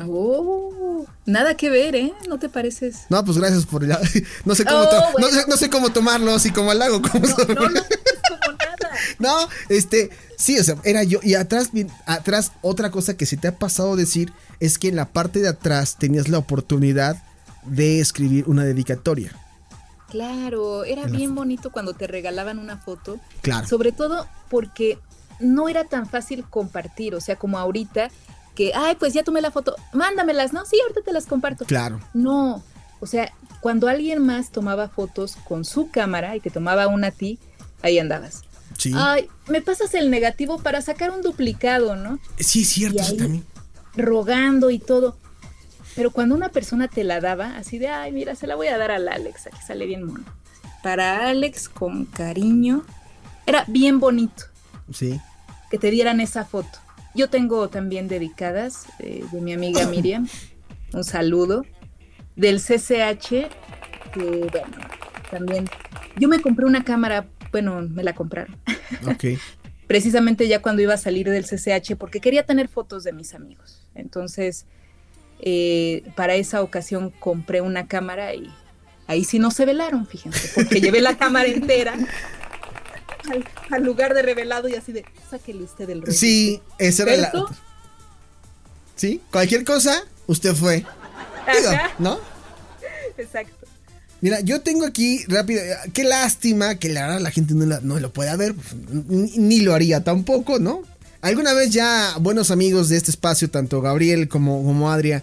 Oh, nada que ver, ¿eh? ¿No te pareces? No, pues gracias por el... No sé cómo, Oh, to- no sé, no sé cómo tomarlo, así como al lago. como No, no, no es como nada. No, este, sí, o sea, era yo. Y atrás, atrás, otra cosa que se te ha pasado decir es que en la parte de atrás tenías la oportunidad de escribir una dedicatoria. Claro, era bien bonito cuando te regalaban una foto. Claro. Sobre todo porque no era tan fácil compartir, o sea, como ahorita que, ay, pues ya tomé la foto, mándamelas, ¿no? Sí, ahorita te las comparto. Claro. No, o sea, cuando alguien más tomaba fotos con su cámara y te tomaba una a ti, ahí andabas. Sí. Ay, me pasas el negativo para sacar un duplicado, ¿no? sí, es cierto, y eso ahí- también. Rogando y todo. Pero cuando una persona te la daba, así de, ay, mira, se la voy a dar al Alex, aquí sale bien mono. Para Alex, con cariño, era bien bonito Sí. que te dieran esa foto. Yo tengo también dedicadas eh, de mi amiga Miriam, un saludo, del CCH, que bueno, también, yo me compré una cámara, bueno, me la compraron, Ok. precisamente ya cuando iba a salir del CCH, porque quería tener fotos de mis amigos. Entonces, eh, para esa ocasión compré una cámara y ahí sí no se velaron, fíjense, porque llevé la cámara entera al, al lugar de revelado y así de, sáquele usted el rollo. Sí, esa era la. Sí, cualquier cosa, usted fue. Digo, ¿no? exacto. Mira, yo tengo aquí rápido. Qué lástima que la verdad la gente no, la- no lo pueda ver. pues, ni, ni lo haría tampoco, ¿no? Alguna vez ya buenos amigos de este espacio, tanto Gabriel como, como Adria,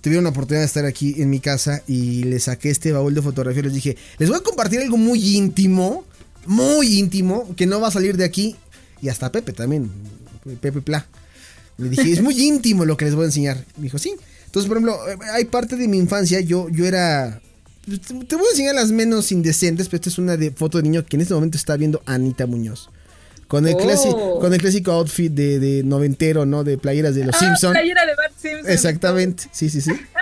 tuvieron la oportunidad de estar aquí en mi casa y les saqué este baúl de fotografía. Les dije, les voy a compartir algo muy íntimo, muy íntimo, que no va a salir de aquí. Y hasta Pepe también, Pepe Pla. Le dije, es muy íntimo lo que les voy a enseñar. Me dijo, sí. Entonces, por ejemplo, eh, hay parte de mi infancia, yo, yo era... Te voy a enseñar las menos indecentes, pero esta es una de foto de niño que en este momento está viendo Anita Muñoz. Con el, Oh. clásico, con el clásico outfit de, de noventero, ¿no? De playeras de los Ah, Simpson. playera de Bart Simpson. Exactamente, sí, sí, sí.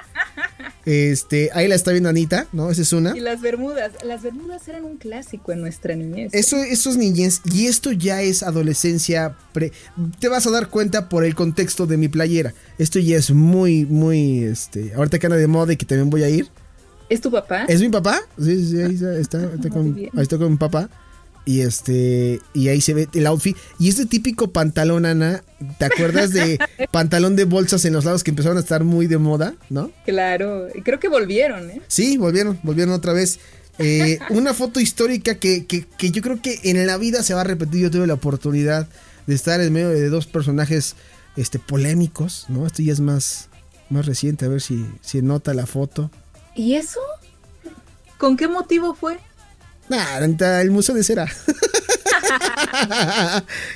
Este, ahí la está viendo Anita, ¿no? Esa es una. Y las bermudas. Las bermudas eran un clásico en nuestra niñez. Eso, eso es niñez y esto ya es adolescencia. pre- te vas a dar cuenta por el contexto de mi playera. Esto ya es muy, muy, este, ahorita que anda de moda y que también voy a ir. ¿Es tu papá? ¿Es mi papá? Sí, sí, ahí está, está, está con, ahí está con mi papá. Y este, y ahí se ve el outfit. Y este típico pantalón, Ana, ¿te acuerdas de pantalón de bolsas en los lados que empezaron a estar muy de moda, no? Claro. Y Creo que volvieron, ¿eh? Sí, volvieron, volvieron otra vez. Eh, una foto histórica que, que, que yo creo que en la vida se va a repetir. Yo tuve la oportunidad de estar en medio de dos personajes este, polémicos, ¿no? Esto ya es más, más reciente, a ver si, si nota la foto. ¿Y eso? ¿Con qué motivo fue? Anta, el museo de cera.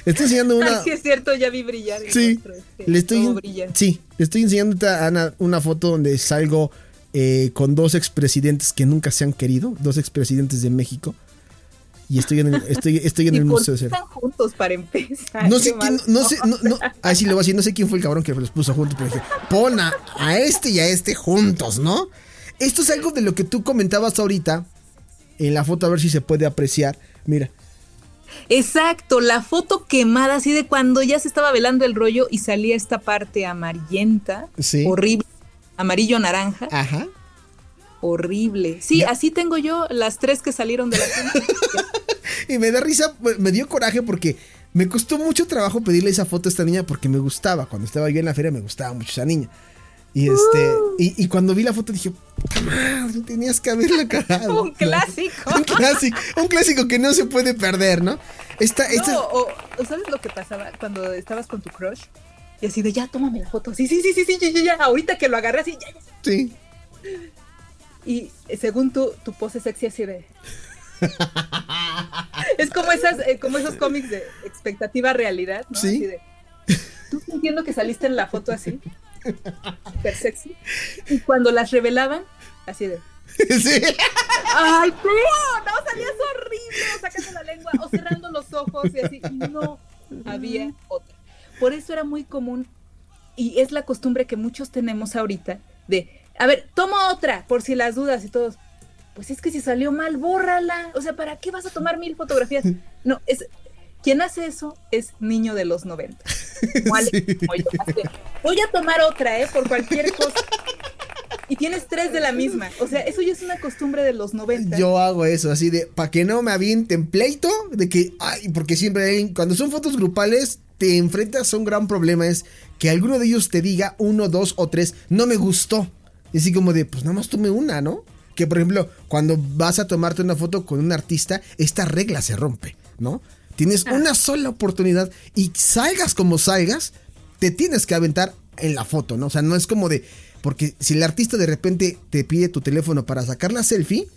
estoy enseñando una. Ay, sí es cierto, ya vi brillar. Sí, este, le estoy, brilla. sí, le estoy enseñando a Ana una foto donde salgo eh, con dos expresidentes que nunca se han querido, dos expresidentes de México. Y estoy en el, estoy, estoy en ¿Y el por Museo de Cera. están juntos para empezar? No sé quién, no sé, no, no, ah, sí, le voy a decir, no sé quién fue el cabrón que los puso juntos, pero dije, pon a, a este y a este juntos, ¿no? Esto es algo de lo que tú comentabas ahorita en la foto, a ver si se puede apreciar. Mira, Exacto, la foto quemada, así de cuando ya se estaba velando el rollo y salía esta parte amarillenta, Sí. horrible, amarillo naranja, Ajá. horrible. Sí, Ya. así tengo yo las tres que salieron de la. Y me da risa, me dio coraje porque me costó mucho trabajo pedirle esa foto a esta niña porque me gustaba. Cuando estaba yo en la feria me gustaba mucho esa niña. Y este, y, y cuando vi la foto dije, madre, tenías que haberla cagado. Un clásico. un clásico, un clásico que no se puede perder, ¿no? Esta, esta, No, o, o ¿sabes lo que pasaba cuando estabas con tu crush? Y así de ya, tómame la foto. Sí, sí, sí, sí, sí, ya, ya, ya. Ahorita que lo agarré así, ya, ya. sí. Y según tú, tu pose sexy así de. es como esas, eh, como esos cómics de expectativa realidad, ¿no? Sí. Así de. Tú sintiendo que saliste en la foto así. Super sexy. Y cuando las revelaban, así de. sí. ¡Ay, no! No, salías horrible, o sacando la lengua, o cerrando los ojos y así. Y no había otra. Por eso era muy común, y es la costumbre que muchos tenemos ahorita, de, a ver, toma otra, por si las dudas y todos. Pues es que si salió mal, bórrala. O sea, ¿para qué vas a tomar mil fotografías? No, es. Quien hace eso es niño de los 90. Como Alex, como yo, así de, Voy a tomar otra, ¿eh? Por cualquier cosa. Y tienes tres de la misma. O sea, eso ya es una costumbre de los 90. Yo hago eso, así de, para que no me avienten pleito, de que, ay, porque siempre hay, cuando son fotos grupales, te enfrentas a un gran problema, es que alguno de ellos te diga uno, dos o tres, no me gustó. Y así como de, pues nada más tome una, ¿no? Que por ejemplo, cuando vas a tomarte una foto con un artista, esta regla se rompe, ¿no? Tienes una sola oportunidad y salgas como salgas, te tienes que aventar en la foto, ¿no? O sea, no es como de, porque si el artista de repente te pide tu teléfono para sacar la selfie,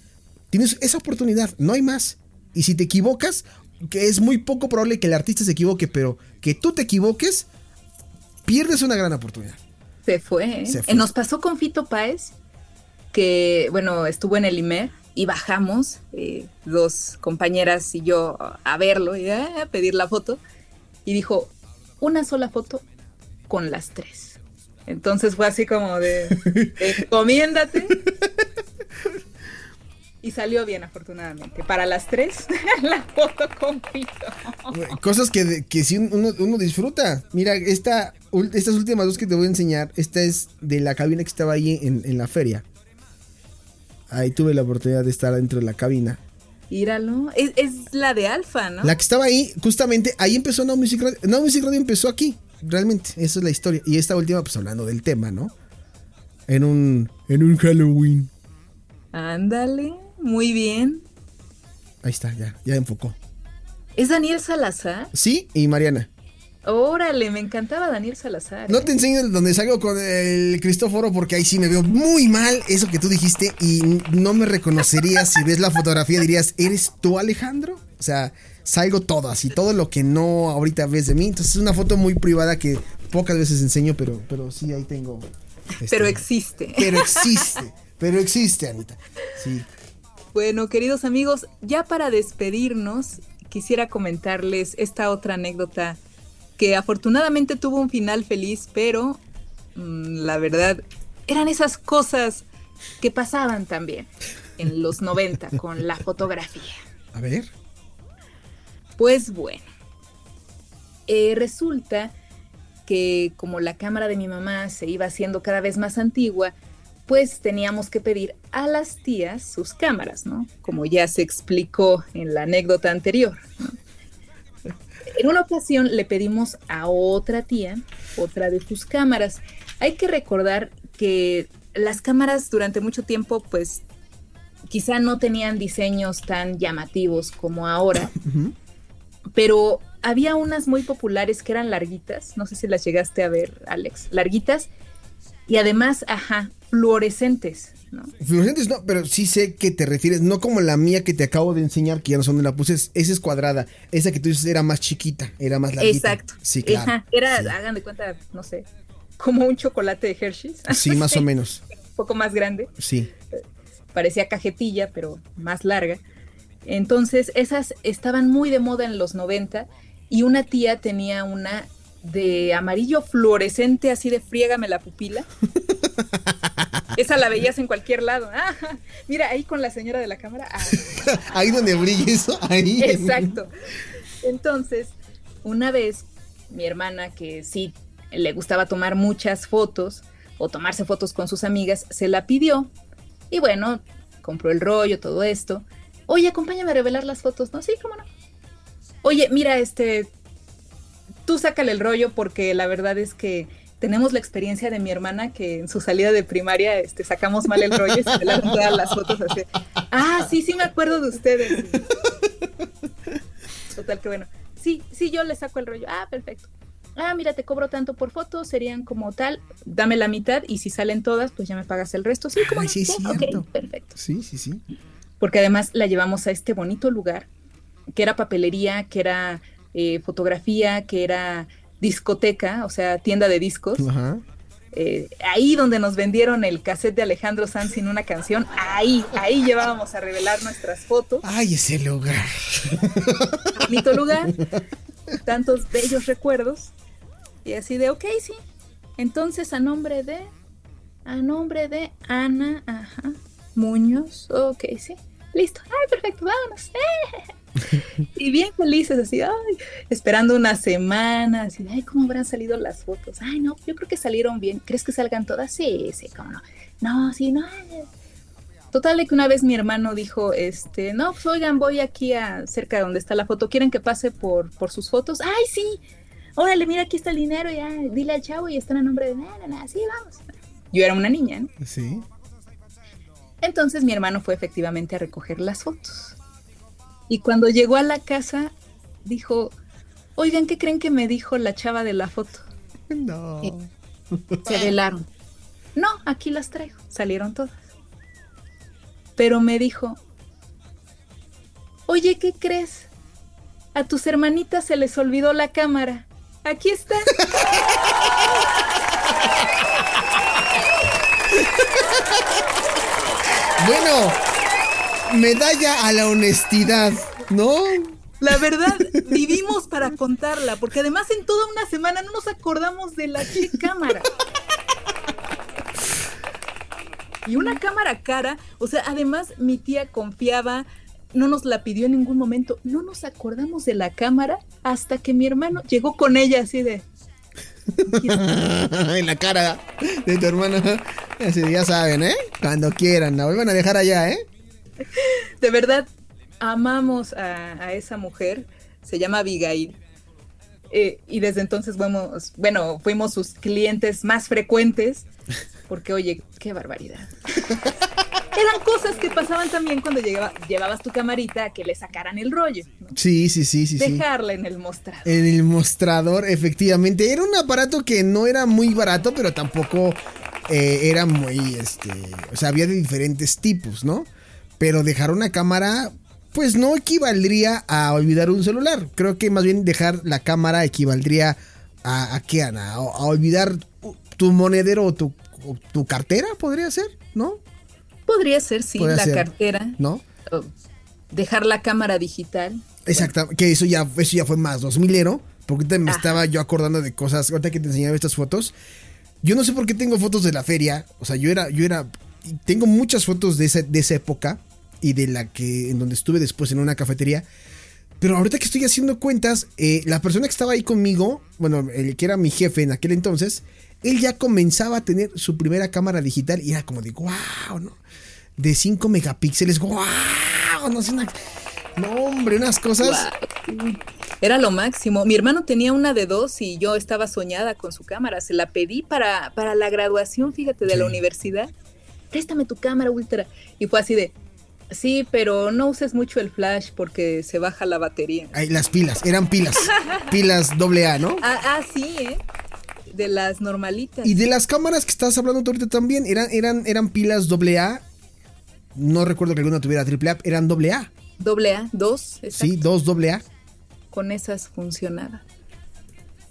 tienes esa oportunidad, no hay más. Y si te equivocas, que es muy poco probable que el artista se equivoque, pero que tú te equivoques, pierdes una gran oportunidad. Se fue. ¿eh? Se fue. Eh, Nos pasó con Fito Páez, que, bueno, estuvo en el IMER y bajamos, eh, dos compañeras y yo, a verlo y ah, a pedir la foto. Y dijo, una sola foto con las tres. Entonces fue así como de, encomiéndate. Y salió bien, afortunadamente. Para las tres, la foto con Fito. Cosas que, que sí uno, uno disfruta. Mira, esta, estas últimas dos que te voy a enseñar, esta es de la cabina que estaba ahí en, en la feria. Ahí tuve la oportunidad de estar dentro de la cabina. Íralo. Es, es la de Alfa, ¿no? La que estaba ahí, justamente, ahí empezó No Music Radio. No Music Radio empezó aquí, realmente. Esa es la historia. Y esta última, pues hablando del tema, ¿no? En un, en un Halloween. Ándale, muy bien. Ahí está, ya, ya enfocó. ¿Es Daniel Salazar? Sí, y Mariana. Órale, me encantaba Daniel Salazar. No ¿eh? te enseño donde salgo con el Cristóforo porque ahí sí me veo muy mal eso que tú dijiste y no me reconocerías si ves la fotografía dirías, ¿eres tú Alejandro? O sea, salgo todo así, todo lo que no ahorita ves de mí. Entonces es una foto muy privada que pocas veces enseño, pero, pero sí ahí tengo. este, Pero existe. Pero existe, pero existe, Anita. Sí. Bueno, queridos amigos, ya para despedirnos, quisiera comentarles esta otra anécdota que afortunadamente tuvo un final feliz, pero mm, la verdad eran esas cosas que pasaban también en los 90 con la fotografía. A ver. Pues bueno, eh, resulta que como la cámara de mi mamá se iba haciendo cada vez más antigua, pues teníamos que pedir a las tías sus cámaras, ¿no? Como ya se explicó en la anécdota anterior. ¿no? En una ocasión le pedimos a otra tía otra de sus cámaras. Hay que recordar que las cámaras durante mucho tiempo, pues quizá no tenían diseños tan llamativos como ahora pero había unas muy populares que eran larguitas, no sé si las llegaste a ver, Alex, larguitas, y además, ajá, fluorescentes, ¿no? Fluorescentes no, pero sí sé que te refieres, no como la mía que te acabo de enseñar, que ya no sé dónde la puse, es- esa es cuadrada. Esa que tú dices era más chiquita, era más larguita. Exacto. Sí, claro. Ajá, era, Sí. hagan de cuenta, no sé, como un chocolate de Hershey's, Sí, más o menos. un poco más grande, Sí. parecía cajetilla, pero más larga. Entonces, esas estaban muy de moda en los 90 y una tía tenía una de amarillo fluorescente, así de friégame la pupila. Esa la veías en cualquier lado. Ah, mira, ahí con la señora de la cámara. Ah, Ahí donde brilla eso, ahí. exacto. Entonces, una vez, mi hermana, que sí le gustaba tomar muchas fotos o tomarse fotos con sus amigas, se la pidió. Y bueno, compró el rollo, todo esto. Oye, acompáñame a revelar las fotos, ¿no? Sí, cómo no. Oye, mira, este, tú sácale el rollo porque la verdad es que tenemos la experiencia de mi hermana que en su salida de primaria este, sacamos mal el rollo y se revelaron todas las fotos así. Ah, sí, sí me acuerdo de ustedes. Total, que bueno. Sí, sí, yo le saco el rollo. Ah, perfecto. Ah, mira, te cobro tanto por foto, serían como tal, dame la mitad y si salen todas, pues ya me pagas el resto. Sí, como sí, sí, ok, perfecto. Sí, sí, sí. Porque además la llevamos a este bonito lugar, que era papelería, que era eh, fotografía, que era discoteca, o sea, tienda de discos. Ajá. Eh, ahí donde nos vendieron el cassette de Alejandro Sanz sin una canción, ahí, ahí llevábamos a revelar nuestras fotos. Ay, ese lugar. Bonito lugar, tantos bellos recuerdos. Y así de, ok, sí. Entonces, a nombre de, a nombre de Ana, ajá, Muñoz, ok, sí. Listo, ay, perfecto, vámonos. y bien felices, así, ay, esperando una semana, así, ay, ¿cómo habrán salido las fotos? Ay, no, yo creo que salieron bien. ¿Crees que salgan todas? Sí, sí, cómo no. No, sí, no. Total de que una vez mi hermano dijo, este, no, pues, oigan, voy aquí a cerca de donde está la foto, ¿quieren que pase por, por sus fotos? Ay, sí, órale, mira, aquí está el dinero, ya, dile al chavo y están a nombre de nada, nada, sí, vamos. Yo era una niña, ¿no? Sí. Entonces mi hermano fue efectivamente a recoger las fotos. Y cuando llegó a la casa, dijo, oigan, ¿qué creen que me dijo la chava de la foto? No. Se velaron. No, aquí las traigo. Salieron todas. Pero me dijo, oye, ¿qué crees? A tus hermanitas se les olvidó la cámara. Aquí está. Bueno, medalla a la honestidad, ¿no? La verdad, vivimos para contarla, porque además en toda una semana no nos acordamos de la cámara. Y una cámara cara, o sea, además mi tía confiaba, no nos la pidió en ningún momento, no nos acordamos de la cámara hasta que mi hermano llegó con ella así de... en la cara de tu hermano. Así, ya saben, ¿eh? Cuando quieran, la vuelvan a dejar allá, ¿eh? De verdad, amamos a, esa mujer. Se llama Abigail. Eh, y desde entonces fuimos, bueno, fuimos sus clientes más frecuentes. Porque, oye, qué barbaridad. eran cosas que pasaban también cuando llevabas tu camarita a que le sacaran el rollo. Sí, sí, sí, sí. Dejarla en el mostrador. En el mostrador, efectivamente. Era un aparato que no era muy barato, pero tampoco eh, era muy, este, o sea, había de diferentes tipos, ¿no? Pero dejar una cámara, pues no equivaldría a olvidar un celular. Creo que más bien dejar la cámara equivaldría a, a qué, Ana? A, olvidar tu monedero o tu, o tu cartera, podría ser, ¿no? Podría ser, sí, la cartera. ¿No? dejar la cámara digital. Exacto, que eso ya, eso ya fue más 2000 ero, porque me estaba yo acordando de cosas, ahorita que te enseñaba estas fotos. Yo no sé por qué tengo fotos de la feria, o sea, yo era, yo era, tengo muchas fotos de, esa, de esa época y de la que, en donde estuve después en una cafetería. Pero ahorita que estoy haciendo cuentas, eh, la persona que estaba ahí conmigo, bueno, el que era mi jefe en aquel entonces, él ya comenzaba a tener su primera cámara digital y era como de, wow, ¿no? De 5 megapíxeles, wow, no sé, no, hombre, unas cosas. Era lo máximo. Mi hermano tenía una de dos y yo estaba soñada con su cámara. Se la pedí para, para la graduación, fíjate, de la universidad. Préstame tu cámara ultra. Y fue así de, sí, pero no uses mucho el flash porque se baja la batería. Ay, las pilas, eran pilas. pilas AA, ¿no? Ah, ah, sí, ¿eh? de las normalitas. Y de las cámaras que estás hablando tú ahorita también, eran, eran, eran pilas AA. No recuerdo que alguna tuviera AAA, eran AA. AA, dos. Sí, dos AA. Con esas funcionaba.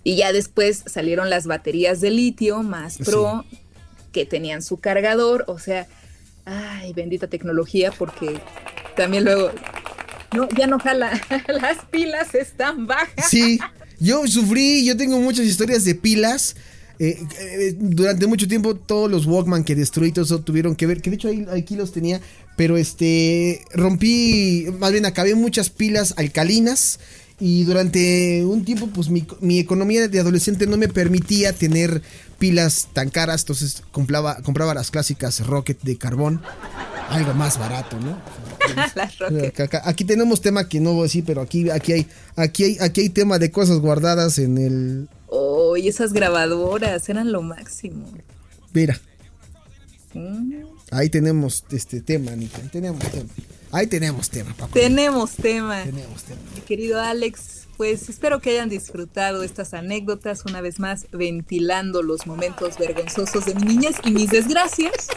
Y ya después salieron las baterías de litio más pro, que tenían su cargador, o sea, ay, bendita tecnología, porque también luego, no, ya no jala, las pilas están bajas. Sí, yo sufrí, yo tengo muchas historias de pilas. Eh, eh, durante mucho tiempo todos los Walkman que destruí todo eso tuvieron que ver, que de hecho ahí, aquí los tenía, pero este rompí, más bien acabé muchas pilas alcalinas Y durante un tiempo, pues mi, mi, economía de adolescente no me permitía tener pilas tan caras, entonces compraba, compraba las clásicas Rocket de carbón, algo más barato, ¿no? Aquí tenemos tema que no voy a decir, pero aquí, aquí, hay, aquí, hay, aquí hay tema de cosas guardadas en el... Oh, y esas grabadoras eran lo máximo. Mira. Ahí tenemos este tema, Anita. Tenemos tema. Ahí tenemos tema, papá. Tenemos tema. Tenemos tema. Mi querido Alex, pues espero que hayan disfrutado estas anécdotas, una vez más ventilando los momentos vergonzosos de mi niñez y mis desgracias.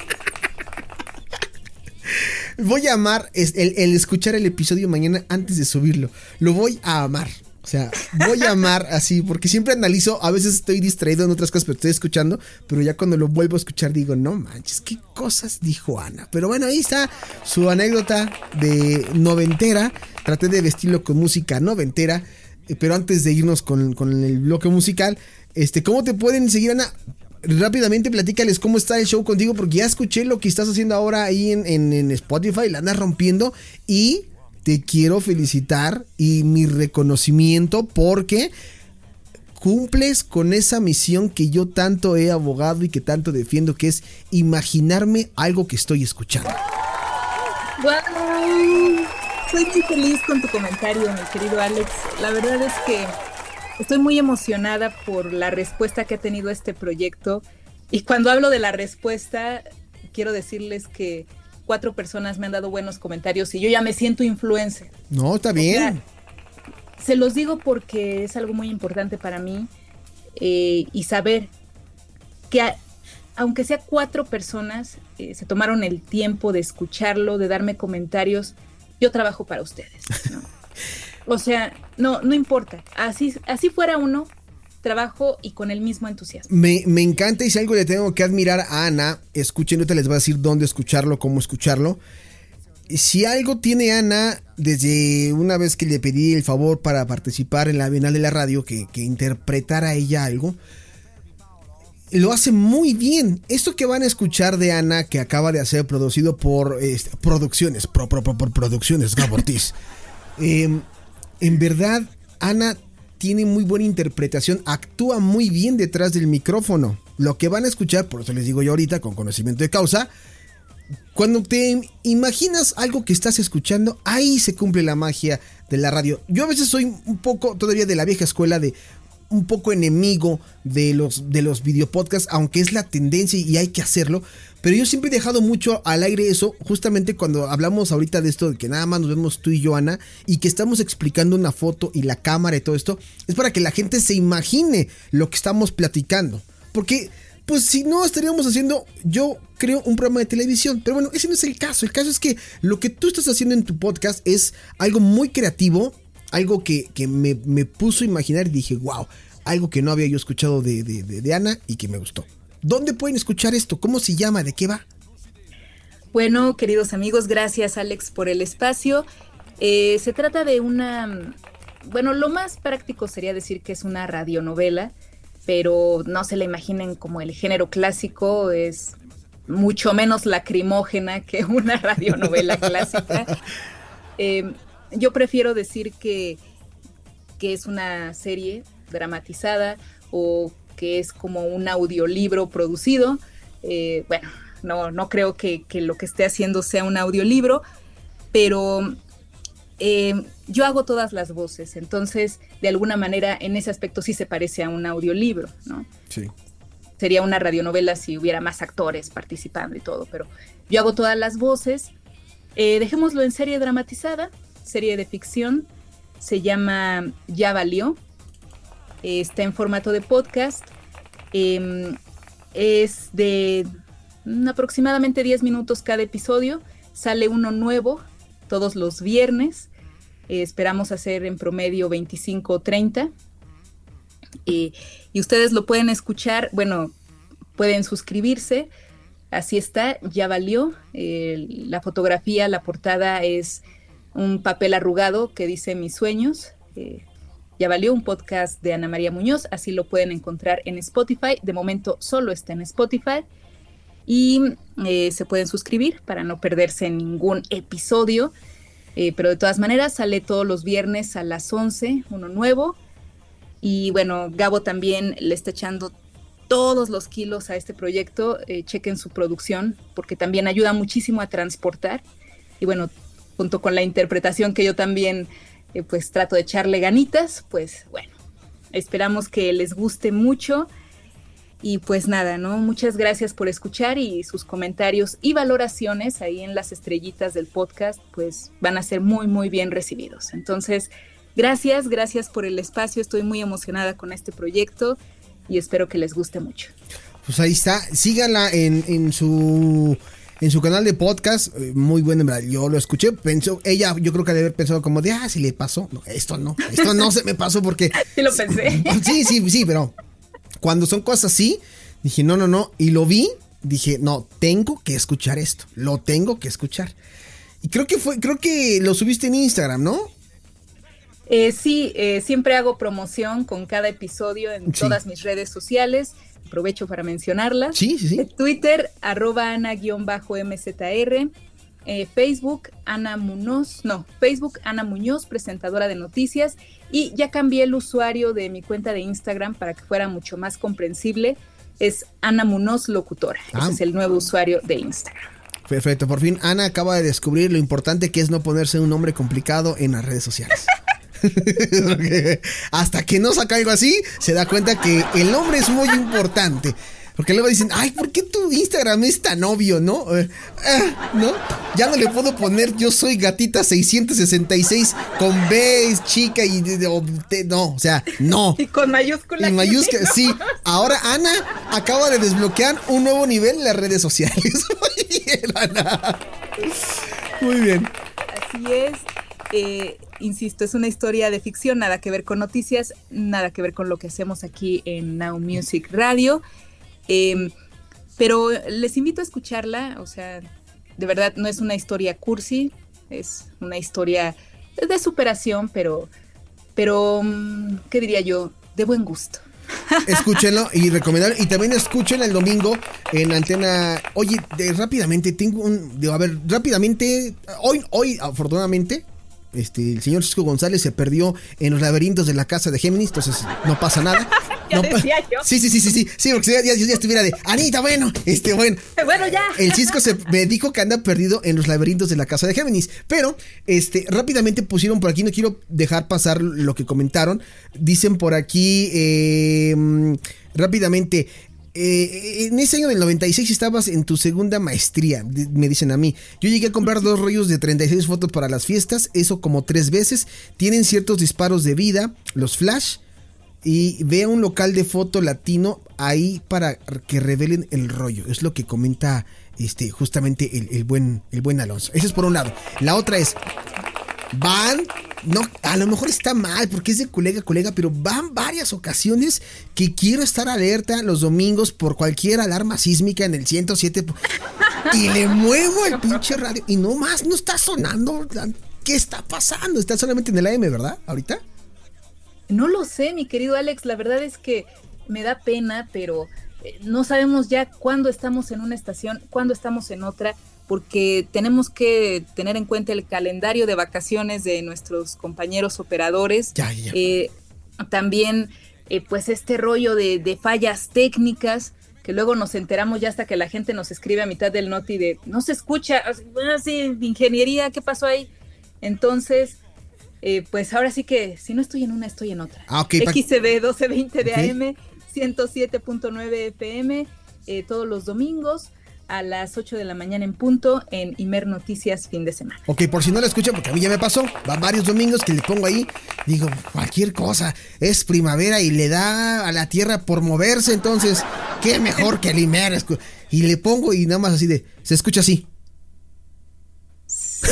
Voy a amar el, el escuchar el episodio mañana antes de subirlo. Lo voy a amar. O sea, voy a amar así, porque siempre analizo, a veces estoy distraído en otras cosas, pero estoy escuchando, pero ya cuando lo vuelvo a escuchar digo, no manches, qué cosas dijo Ana. Pero bueno, ahí está su anécdota de noventera. Traté de vestirlo con música noventera, pero antes de irnos con, el bloque musical, este, ¿cómo te pueden seguir, Ana? rápidamente platícales cómo está el show contigo, porque ya escuché lo que estás haciendo ahora ahí en, en, Spotify, la andas rompiendo y te quiero felicitar y mi reconocimiento porque cumples con esa misión que yo tanto he abogado y que tanto defiendo, que es imaginarme algo que estoy escuchando. Soy muy feliz con tu comentario, mi querido Alex. La verdad es que estoy muy emocionada por la respuesta que ha tenido este proyecto. Y cuando hablo de la respuesta, quiero decirles que cuatro personas me han dado buenos comentarios y yo ya me siento influencer. No, está bien. se los digo porque es algo muy importante para mí eh, y saber que aunque sea cuatro personas, eh, se tomaron el tiempo de escucharlo, de darme comentarios, yo trabajo para ustedes. o sea, no, no importa. Así, así fuera uno, trabajo y con el mismo entusiasmo. Me, encanta y si algo le tengo que admirar a Ana, escuchen, te les voy a decir dónde escucharlo, cómo escucharlo. Si algo tiene Ana, desde una vez que le pedí el favor para participar en la Bienal de la Radio, que, interpretara ella algo, lo hace muy bien. Esto que van a escuchar de Ana, que acaba de hacer producido por este, producciones, por, producciones, Gabo Ortiz. Em, en verdad, Ana tiene muy buena interpretación, actúa muy bien detrás del micrófono. Lo que van a escuchar, por eso les digo yo ahorita, con conocimiento de causa, cuando te imaginas algo que estás escuchando, ahí se cumple la magia de la radio. Yo a veces soy un poco todavía de la vieja escuela de un poco enemigo de los, de los videopodcasts, aunque es la tendencia y hay que hacerlo. Pero yo siempre he dejado mucho al aire eso, justamente cuando hablamos ahorita de esto, de que nada más nos vemos tú y yo, Ana, y que estamos explicando una foto y la cámara y todo esto, es para que la gente se imagine lo que estamos platicando. Porque, pues si no, estaríamos haciendo, yo creo, un programa de televisión. Pero bueno, ese no es el caso. El caso es que lo que tú estás haciendo en tu podcast es algo muy creativo, algo que, me, puso a imaginar y dije, wow, algo que no había yo escuchado de, de, Ana y que me gustó. ¿Dónde pueden escuchar esto? ¿Cómo se llama? ¿De qué va? Bueno, queridos amigos, gracias Alex por el espacio. Eh, se trata de una, bueno, lo más práctico sería decir que es una radionovela, pero no se la imaginen como el género clásico, es mucho menos lacrimógena que una radionovela clásica. Eh, yo prefiero decir que, que es una serie dramatizada o que es como un audiolibro producido. Eh, bueno, no, no creo que, lo que esté haciendo sea un audiolibro, pero eh, yo hago todas las voces, entonces de alguna manera en ese aspecto sí se parece a un audiolibro, ¿no? Sí. Sería una radionovela si hubiera más actores participando y todo, pero yo hago todas las voces. Eh, dejémoslo en serie dramatizada, serie de ficción, se llama Ya Valió, está en formato de podcast, em, es de aproximadamente 10 minutos cada episodio, sale uno nuevo todos los viernes, esperamos hacer en promedio 25 o 30. y ustedes lo pueden escuchar, bueno, pueden suscribirse, así está, ya valió. la fotografía, la portada es un papel arrugado que dice mis sueños. Eh, ya valió un podcast de Ana María Muñoz, así lo pueden encontrar en Spotify. De momento solo está en Spotify. Y eh, se pueden suscribir para no perderse ningún episodio. Eh, pero de todas maneras sale todos los viernes a las 11, uno nuevo. Y bueno, Gabo también le está echando todos los kilos a este proyecto. Chequen su producción porque también ayuda muchísimo a transportar. Y bueno, junto con la interpretación que yo también eh, pues trato de echarle ganitas, pues bueno, esperamos que les guste mucho. Y pues nada, ¿no? Muchas gracias por escuchar y sus comentarios y valoraciones ahí en las estrellitas del podcast, pues van a ser muy, muy bien recibidos. Entonces, gracias, gracias por el espacio. Estoy muy emocionada con este proyecto y espero que les guste mucho. Pues ahí está, síganla en, en su en su canal de podcast, eh, muy bueno, yo lo escuché, pensó, ella yo creo que debe haber pensado como de, ah, si le pasó, no, esto no, esto no se me pasó porque... Sí lo pensé. Sí, sí, sí, pero cuando son cosas así, dije, no, no, no, y lo vi, dije, no, tengo que escuchar esto, lo tengo que escuchar. Y creo que fue, creo que lo subiste en Instagram, ¿no? Eh, sí, eh, siempre hago promoción con cada episodio en todas mis redes sociales. Aprovecho para mencionarlas. Sí, sí, sí. Twitter, arroba ana-mzr. Eh, Facebook, Ana Muñoz, no, Facebook, Ana Muñoz, presentadora de noticias. Y ya cambié el usuario de mi cuenta de Instagram para que fuera mucho más comprensible. Es Ana Muñoz Locutora. Ese Ah. es el nuevo usuario de Instagram. Perfecto, por fin Ana acaba de descubrir lo importante que es no ponerse un nombre complicado en las redes sociales. Hasta que no saca algo así, se da cuenta que el nombre es muy importante. Porque luego dicen, ay, ¿por qué tu Instagram es tan obvio, no? Eh, eh, ¿No? Ya no le puedo poner yo soy gatita 666 con B, es chica y o te- no, o sea, no. Y con mayúscula. En mayúscula, sí. Ahora Ana acaba de desbloquear un nuevo nivel en las redes sociales. Muy bien, Ana. Muy bien. Así es. Eh, insisto, es una historia de ficción, nada que ver con noticias, nada que ver con lo que hacemos aquí en Now Music Radio. Eh, pero les invito a escucharla, o sea, de verdad no es una historia cursi, es una historia de superación, pero, pero, mm, ¿qué diría yo? De buen gusto. Escúchenlo y recomendar. Y también escuchen el domingo en antena. Oye, de- rápidamente, tengo un. de- a ver, rápidamente. Hoy, hoy, afortunadamente. Este, el señor Cisco González se perdió en los laberintos de la casa de Géminis, entonces no pasa nada. Ya No decía yo. Sí, sí, sí, sí, sí, sí, porque ya, ya- ya estuviera de Anita, bueno, este, bueno. Bueno, ya. El Cisco se me dijo que anda perdido en los laberintos de la casa de Géminis. Pero, este, rápidamente pusieron por aquí, no quiero dejar pasar lo que comentaron. Dicen por aquí, eh, mm, rápidamente. Eh, en ese año del 96 estabas en tu segunda maestría, me dicen a mí. Yo llegué a comprar dos rollos de 36 fotos para las fiestas, eso como tres veces. Tienen ciertos disparos de vida, los flash y vea un local de foto latino ahí para que revelen el rollo. Es lo que comenta este justamente el, el buen el buen Alonso. Ese es por un lado. La otra es van no a lo mejor está mal porque es de colega colega, pero van varias ocasiones que quiero estar alerta los domingos por cualquier alarma sísmica en el 107 y le muevo el pinche radio y no más no está sonando. ¿Qué está pasando? Está solamente en el AM, ¿verdad? Ahorita. No lo sé, mi querido Alex, la verdad es que me da pena, pero eh, no sabemos ya cuándo estamos en una estación, cuándo estamos en otra, porque tenemos que tener en cuenta el calendario de vacaciones de nuestros compañeros operadores. Ya, ya. Eh, también, eh, pues, este rollo de, de fallas técnicas que luego nos enteramos ya hasta que la gente nos escribe a mitad del noti de no se escucha, ah, sí, ingeniería, ¿qué pasó ahí? Entonces, eh, pues ahora sí que si no estoy en una, estoy en otra. Ah, ok, pa- XCB 1220 de Ok. AM, 107.9 FM, eh, todos los domingos a las 8 de la mañana en punto en Imer Noticias fin de semana. Ok, por si no la escuchan, porque a mí ya me pasó. Va varios domingos que le pongo ahí. Digo, cualquier cosa. Es primavera y le da a la tierra por moverse. Entonces, qué mejor que el Imer. Y le pongo y nada más así de. Se escucha así.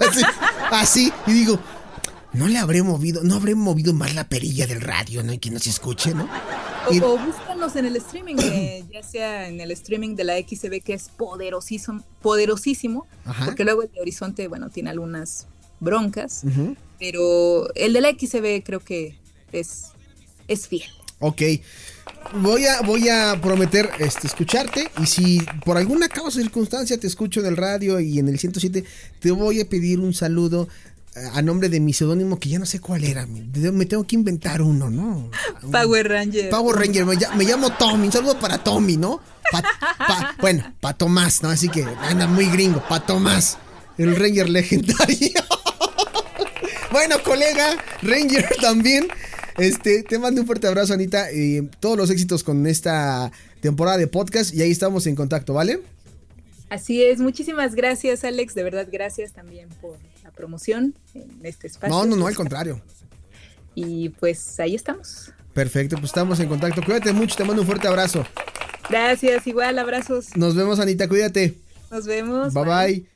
así, así. Y digo, no le habré movido, no habré movido más la perilla del radio, ¿no? Y que no se escuche, ¿no? O, Y- o búscanos en el streaming, eh, ya sea en el streaming de la XCB que es poderosísimo, poderosísimo Ajá. porque luego el de Horizonte, bueno, tiene algunas broncas, pero el de la XCB creo que es, es fiel. Ok. voy a, voy a prometer este, escucharte y si por alguna causa o circunstancia te escucho en el radio y en el 107, te voy a pedir un saludo a nombre de mi seudónimo que ya no sé cuál era. Me tengo que inventar uno, ¿no? Power Ranger. Power Ranger, me, llamo Tommy. Un saludo para Tommy, ¿no? bueno, para Tomás, ¿no? Así que anda muy gringo, para Tomás, el Ranger legendario. bueno, colega, Ranger también. Este, te mando un fuerte abrazo, Anita. Y todos los éxitos con esta temporada de podcast. Y ahí estamos en contacto, ¿vale? Así es. Muchísimas gracias, Alex. De verdad, gracias también por promoción en este espacio. No, no, no, al contrario. Y pues ahí estamos. Perfecto, pues estamos en contacto. Cuídate mucho, te mando un fuerte abrazo. Gracias, igual, abrazos. Nos vemos, Anita, cuídate. Nos vemos. bye. bye.